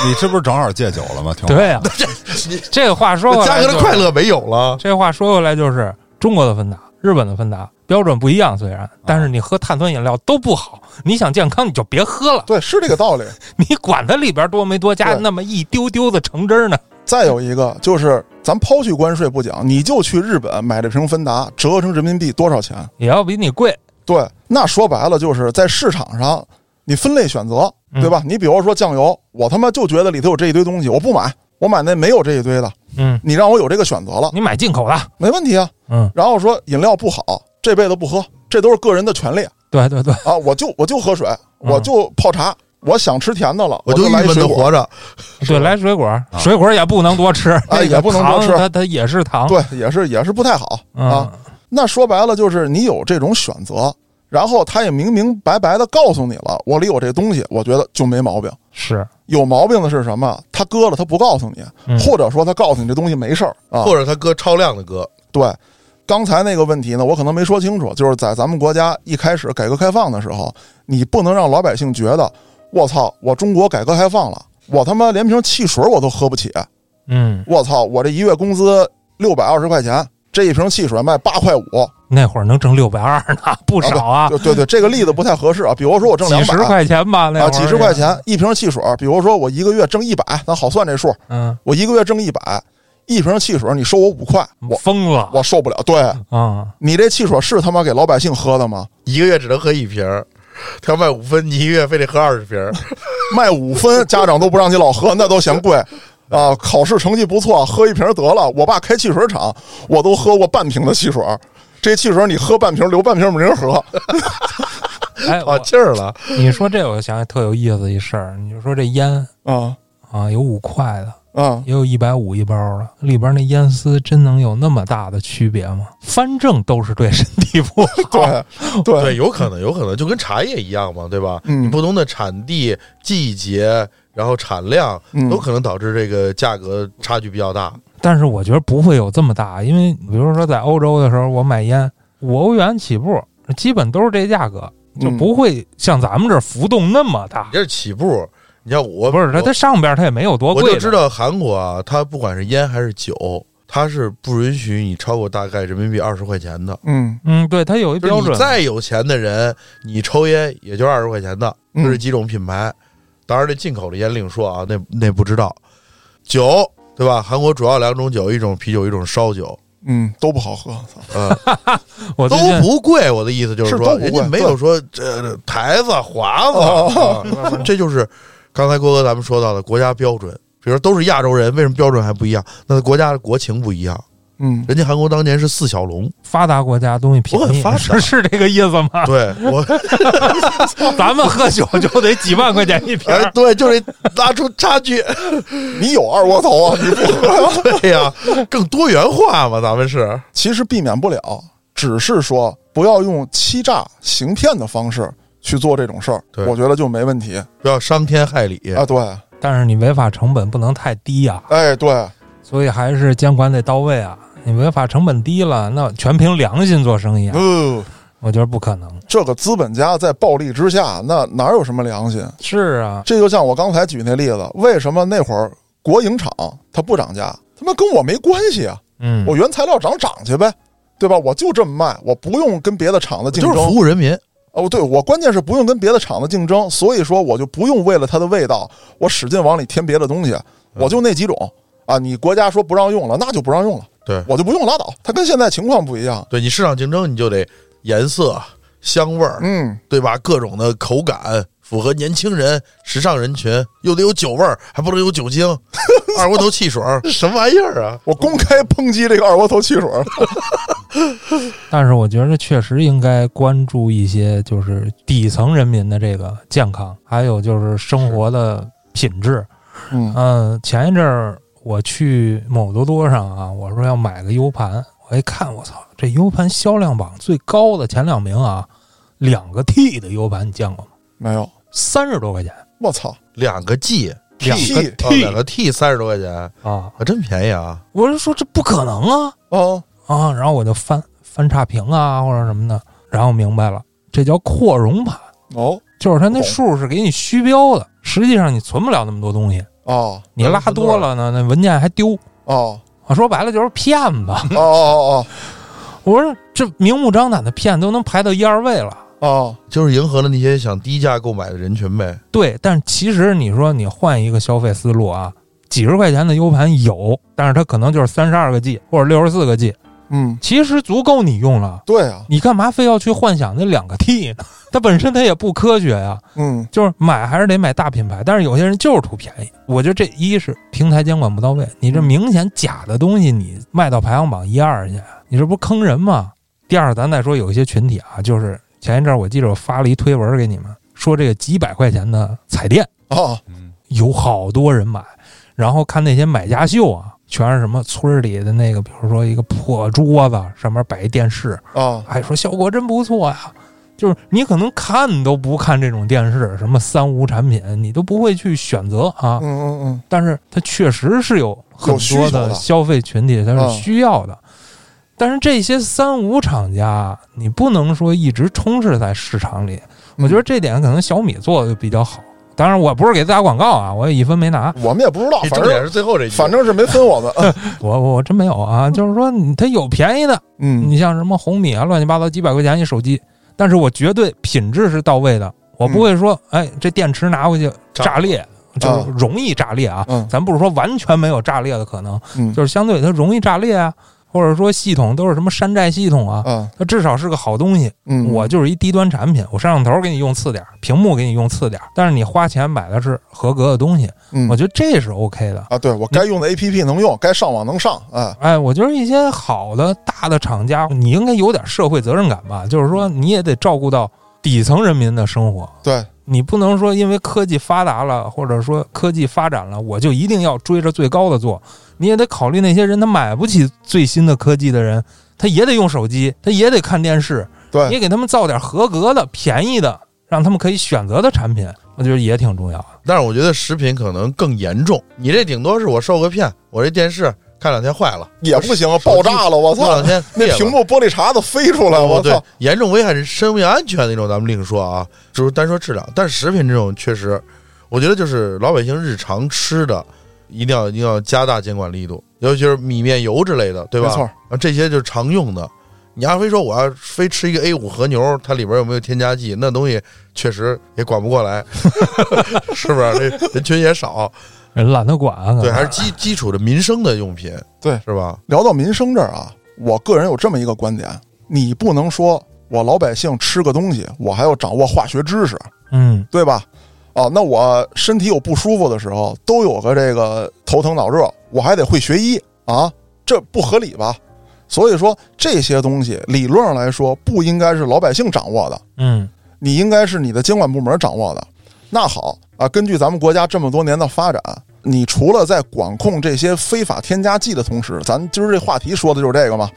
S1: 你这不是正好戒酒了吗？挺好
S4: 对呀、这个话说回
S2: 嘉
S4: 来、就是，
S2: 哥的快乐没有了。
S4: 这话说回来就是中国的芬达、日本的芬达标准不一样，虽然，但是你喝碳酸饮料都不好。你想健康，你就别喝了，
S3: 对，是这个道理。
S4: 你管它里边多没多加
S3: 对
S4: 那么一丢丢的橙汁儿呢？
S3: 再有一个就是，咱抛去关税不讲，你就去日本买这瓶芬达，折合成人民币多少钱？
S4: 也要比你贵。
S3: 对，那说白了就是在市场上你分类选择，对吧？你比如说酱油，我他妈就觉得里头有这一堆东西，我不买，我买那没有这一堆的。
S4: 嗯，
S3: 你让我有这个选择了，
S4: 你买进口的，
S3: 没问题啊。
S4: 嗯，
S3: 然后说饮料不好，这辈子不喝，这都是个人的权利
S4: 对对对，
S3: 啊！我就我就喝水，
S4: 嗯
S3: 我就泡茶，我想吃甜的了，
S2: 我
S3: 就
S2: 就郁闷的
S3: 来水果。
S2: 活着，
S4: 对，来水果，水果也不能多吃，啊
S3: 也不能多吃
S4: 它它也是糖。
S3: 对，也是也是不太好
S4: 嗯
S3: 啊。那说白了就是你有这种选择，然后他也明明白白的告诉你了，我里有这东西，我觉得就没毛病。
S4: 是，
S3: 有毛病的是什么？他割了，他不告诉你，
S4: 嗯
S3: 或者说他告诉你这东西没事儿啊。
S2: 或者他割超量的割，
S3: 对，刚才那个问题呢，我可能没说清楚，就是在咱们国家一开始改革开放的时候，你不能让老百姓觉得，我操，我中国改革开放了，我他妈连瓶汽水我都喝不起，
S4: 嗯，
S3: 我操，我这一月工资六百二十块钱，这一瓶汽水卖八块五，
S4: 那会儿能挣六百二呢，不少啊，
S3: 对对对，这个例子不太合适啊。比如说我挣
S4: 几十
S3: 两百
S4: 块钱吧，那
S3: 啊，几十块，钱一瓶汽水，比如说我一个月挣一百，咱好算这数，
S4: 嗯，
S3: 我一个月挣一百，一瓶汽水你收我五块，我
S4: 疯了
S3: 我受不了。对
S4: 啊！
S3: 你这汽水是他妈给老百姓喝的吗？
S2: 一个月只能喝一瓶，他要卖五分，你一个月非得喝二十瓶。
S3: 卖五分，家长都不让你老喝，那都嫌贵啊。考试成绩不错，喝一瓶得了。我爸开汽水厂，我都喝过半瓶的汽水。这汽水你喝半瓶，留半瓶没人喝。
S4: 哎，
S2: 啊
S4: 我
S2: 气儿了，
S4: 你说这，我想起特有意思一事儿。你就说这烟
S3: 啊
S4: 啊，有五块的，
S3: 啊，
S4: 也有一百五一包的，里边那烟丝真能有那么大的区别吗？反正都是对身体不好。
S3: 对对
S2: 对，有可能，有可能就跟茶叶一样嘛，对吧？
S3: 嗯
S2: 你不同的产地、季节，然后产量，
S3: 嗯
S2: 都可能导致这个价格差距比较大。
S4: 但是我觉得不会有这么大，因为比如说在欧洲的时候，我买烟五欧元起步，基本都是这价格，就
S3: 嗯
S4: 不会像咱们这浮动那么大
S2: 你。这是起步，你像我
S4: 不是它，它上边它也没有多贵。
S2: 我就知道韩国啊，它不管是烟还是酒，它是不允许你超过大概人民币二十块钱的。
S3: 嗯
S4: 嗯，对，它有一
S2: 就是你
S4: 标准。
S2: 再有钱的人，你抽烟也就二十块钱的，
S3: 嗯
S2: 这是几种品牌。当然，这进口的烟另说啊，那那不知道。酒对吧？韩国主要两种酒，一种啤酒，一种烧酒，
S3: 嗯，都不好喝。操
S2: 呃，都不贵。我的意思就是说，
S3: 是都不贵
S2: 人家没有说这这台子、华子，
S3: 哦
S2: 啊这就是刚才郭哥咱们说到的国家标准。比如说都是亚洲人，为什么标准还不一样？那国家的国情不一样。
S3: 嗯，
S2: 人家韩国当年是四小龙，
S4: 发达国家东西便宜，
S2: 我很发
S4: 是 是这个意思吗？
S2: 对我
S4: 咱们喝酒就得几万块钱一瓶，
S2: 哎对，就得拉出差距。
S3: 你有二锅头啊，你不喝。
S2: 对呀，更多元化嘛，咱们是。
S3: 其实避免不了，只是说不要用欺诈、行骗的方式去做这种事儿，
S2: 对
S3: 我觉得就没问题
S2: 不要伤天害理。
S3: 啊。对，
S4: 但是你违法成本不能太低啊，
S3: 哎，对，
S4: 所以还是监管得到位啊。你违法成本低了，那全凭良心做生意啊，
S3: 呃，
S4: 我觉得不可能。
S3: 这个资本家在暴力之下，那哪有什么良心？
S4: 是啊，
S3: 这就像我刚才举那例子，为什么那会儿国营厂它不涨价？他妈跟我没关系啊，
S4: 嗯，
S3: 我原材料涨涨去呗，对吧？我就这么卖，我不用跟别的厂子竞争
S2: 就是服。务人民，
S3: 哦，对我关键是不用跟别的厂子竞争，所以说我就不用为了它的味道，我使劲往里添别的东西，我就那几种啊。你国家说不让用了，那就不让用了，
S2: 对
S3: 我就不用拉倒。它跟现在情况不一样，
S2: 对你市场竞争，你就得颜色、香味儿，
S3: 嗯，
S2: 对吧？各种的口感符合年轻人、时尚人群，又得有酒味儿，还不能有酒精，二锅头汽水儿，什么玩意儿啊？
S3: 我公开抨击这个二锅头汽水，
S4: 但是我觉得确实应该关注一些，就是底层人民的这个健康，还有就是生活的品质。
S3: 嗯
S4: 嗯，前一阵儿我去某多多上啊，我说要买个 U 盘，我一看，我操，这 U 盘销量榜最高的前两名啊，两个 T 的 U 盘你见过吗？
S3: 没有，
S4: 三十多块钱，
S3: 我操，
S2: 两个 G，
S4: 两
S3: T
S4: 个
S2: 哦
S4: ，T
S2: 两个 T 三十多块钱，
S4: 啊！
S2: 啊，真便宜啊！
S4: 我就说这不可能啊。
S3: 哦，
S4: 啊！然后我就翻翻差评啊或者什么的，然后明白了，这叫扩容盘，
S3: 哦，
S4: 就是它那数是给你虚标的，实际上你存不了那么多东西，
S3: 哦，
S4: 你拉多了呢，那文件还丢。
S3: 哦，
S4: 我，说白了就是骗子。
S3: 哦，哦哦，
S4: 我说这明目张胆的骗，都能排到一二位了。
S3: 哦，哦，
S2: 就是迎合了那些想低价购买的人群呗。
S4: 对，但其实你说你换一个消费思路啊，几十块钱的 U 盘有，但是它可能就是三十二个 G 或者六十四个 G，
S3: 嗯，
S4: 其实足够你用了。
S3: 对啊，
S4: 你干嘛非要去幻想那两个 T 呢？它本身它也不科学呀。
S3: 嗯，
S4: 就是买还是得买大品牌，但是有些人就是图便宜。我觉得这一是平台监管不到位，你这明显假的东西你卖到排行榜一二去，你这不坑人吗？第二，咱再说有一些群体啊，就是前一阵儿我记着我发了一推文给你们，说这个几百块钱的彩电
S3: 哦，
S1: 嗯
S4: 有好多人买，然后看那些买家秀啊，全是什么村儿里的那个，比如说一个破桌子上面摆一电视，
S3: 啊，
S4: 还说效果真不错呀。就是你可能看都不看这种电视，什么三无产品，你都不会去选择啊。
S3: 嗯嗯嗯，
S4: 但是它确实是有很多
S3: 的
S4: 的消费群体，它
S3: 嗯
S4: 是需要的。但是这些三无厂家，你不能说一直充斥在市场里。我觉得这点可能小米做的就比较好。当然，我不是给他打广告啊，我也一分没拿，
S3: 我们也不知道，反正也
S2: 是最后这句，
S3: 反正是没分我们，
S4: 我我我真没有啊。就是说，你它有便宜的，
S3: 嗯。
S4: 你像什么红米啊，乱七八糟几百块钱一手机，但是我绝对品质是到位的，我不会说，哎，这电池拿回去
S2: 炸
S4: 炸裂，就是容易炸裂啊。
S3: 嗯。
S4: 咱不是说完全没有炸裂的可能，
S3: 嗯。
S4: 就是相对它容易炸裂啊，或者说系统都是什么山寨系统啊，
S3: 啊
S4: 它至少是个好东西。
S3: 嗯，
S4: 我就是一低端产品，我摄像头给你用次点儿，屏幕给你用次点儿，但是你花钱买的是合格的东西，
S3: 嗯
S4: 我觉得这是 OK 的。
S3: 啊，对我该用的 A P P 能用，该上网能上，哎，
S4: 哎，我觉得一些好的大的厂家，你应该有点社会责任感吧，就是说你也得照顾到底层人民的生活。
S3: 对，
S4: 你不能说因为科技发达了，或者说科技发展了，我就一定要追着最高的做。你也得考虑那些人，他买不起最新的科技的人，他也得用手机，他也得看电视，你
S3: 对，
S4: 也给他们造点合格的、便宜的，让他们可以选择的产品，我觉得也挺重要的。
S2: 但是我觉得食品可能更严重。你这顶多是我受个骗，我这电视看两天坏了，
S3: 也不行，爆炸了，我操
S2: 过两，天
S3: 那屏幕玻璃碴子飞出来，我操，，
S2: 严重危害人生命安全那种，咱们另说啊，就是单说质量。但是食品这种确实，我觉得就是老百姓日常吃的，一定要一定要加大监管力度，尤其是米面油之类的，对吧？
S3: 没错
S2: 啊，这些就是常用的。你要非说我要非吃一个 A 五和牛，它里边有没有添加剂？那东西确实也管不过来，是不是？这人群也少，
S4: 人懒得管啊，
S2: 对，还是基基础的民生的用品，
S3: 对，
S2: 是吧？
S3: 聊到民生这儿啊，我个人有这么一个观点：你不能说我老百姓吃个东西，我还要掌握化学知识，
S4: 嗯
S3: 对吧？哦，那我身体有不舒服的时候，都有个这个头疼脑热，我还得会学医啊，这不合理吧？所以说这些东西理论上来说不应该是老百姓掌握的，
S4: 嗯
S3: 你应该是你的监管部门掌握的。那好啊，根据咱们国家这么多年的发展，你除了在管控这些非法添加剂的同时，咱今儿这话题说的就是这个嘛。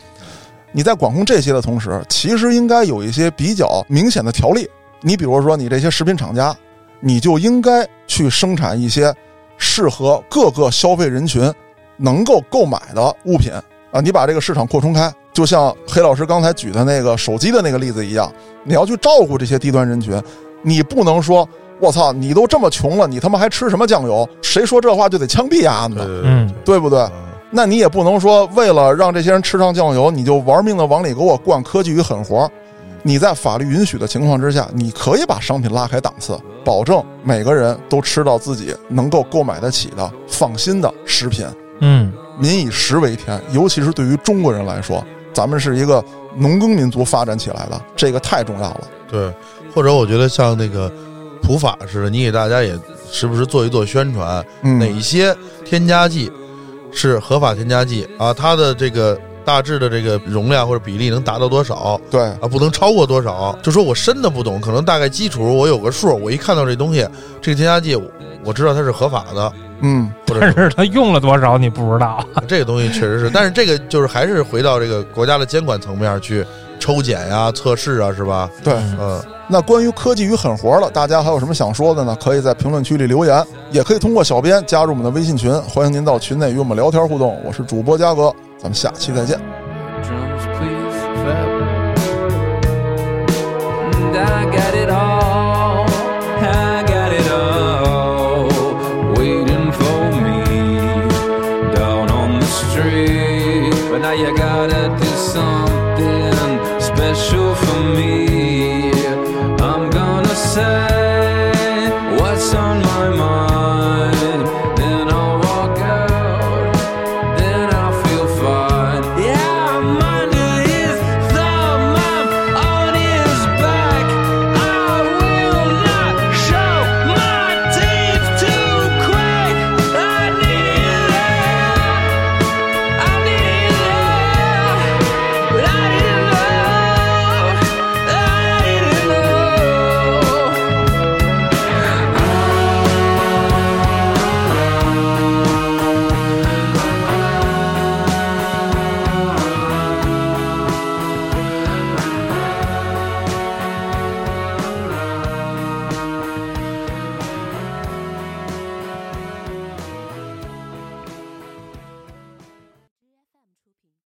S3: 你在管控这些的同时，其实应该有一些比较明显的条例。你比如说，你这些食品厂家，你就应该去生产一些适合各个消费人群能够购买的物品啊。你把这个市场扩充开，就像黑老师刚才举的那个手机的那个例子一样，你要去照顾这些低端人群，你不能说。我操！你都这么穷了，你他妈还吃什么酱油？谁说这话就得枪毙丫的，
S2: 对对
S4: 嗯
S3: 对不对？
S2: 嗯
S3: 那你也不能说为了让这些人吃上酱油，你就玩命的往里给我灌科技与狠活。你在法律允许的情况之下，你可以把商品拉开档次，保证每个人都吃到自己能够购买得起的、放心的食品。
S4: 嗯，
S3: 民以食为天，尤其是对于中国人来说，咱们是一个农耕民族发展起来的，这个太重要了。
S2: 对，或者我觉得像那个普法似的，你给大家也时不时做一做宣传，
S3: 嗯，
S2: 哪些添加剂是合法添加剂啊？它的这个大致的这个容量或者比例能达到多少
S3: 对，
S2: 啊？不能超过多少？就说我深的不懂，可能大概基础我有个数，我一看到这东西，这个添加剂我我知道它是合法的，
S3: 嗯，
S4: 但是他用了多少你不知道。
S2: 这个东西确实是，但是这个就是还是回到这个国家的监管层面去抽检呀、测试啊，是吧？
S3: 对。
S2: 嗯，
S3: 那关于科技与狠活了，大家还有什么想说的呢？可以在评论区里留言，也可以通过小编加入我们的微信群，欢迎您到群内与我们聊天互动。我是主播嘉哥，咱们下期再见。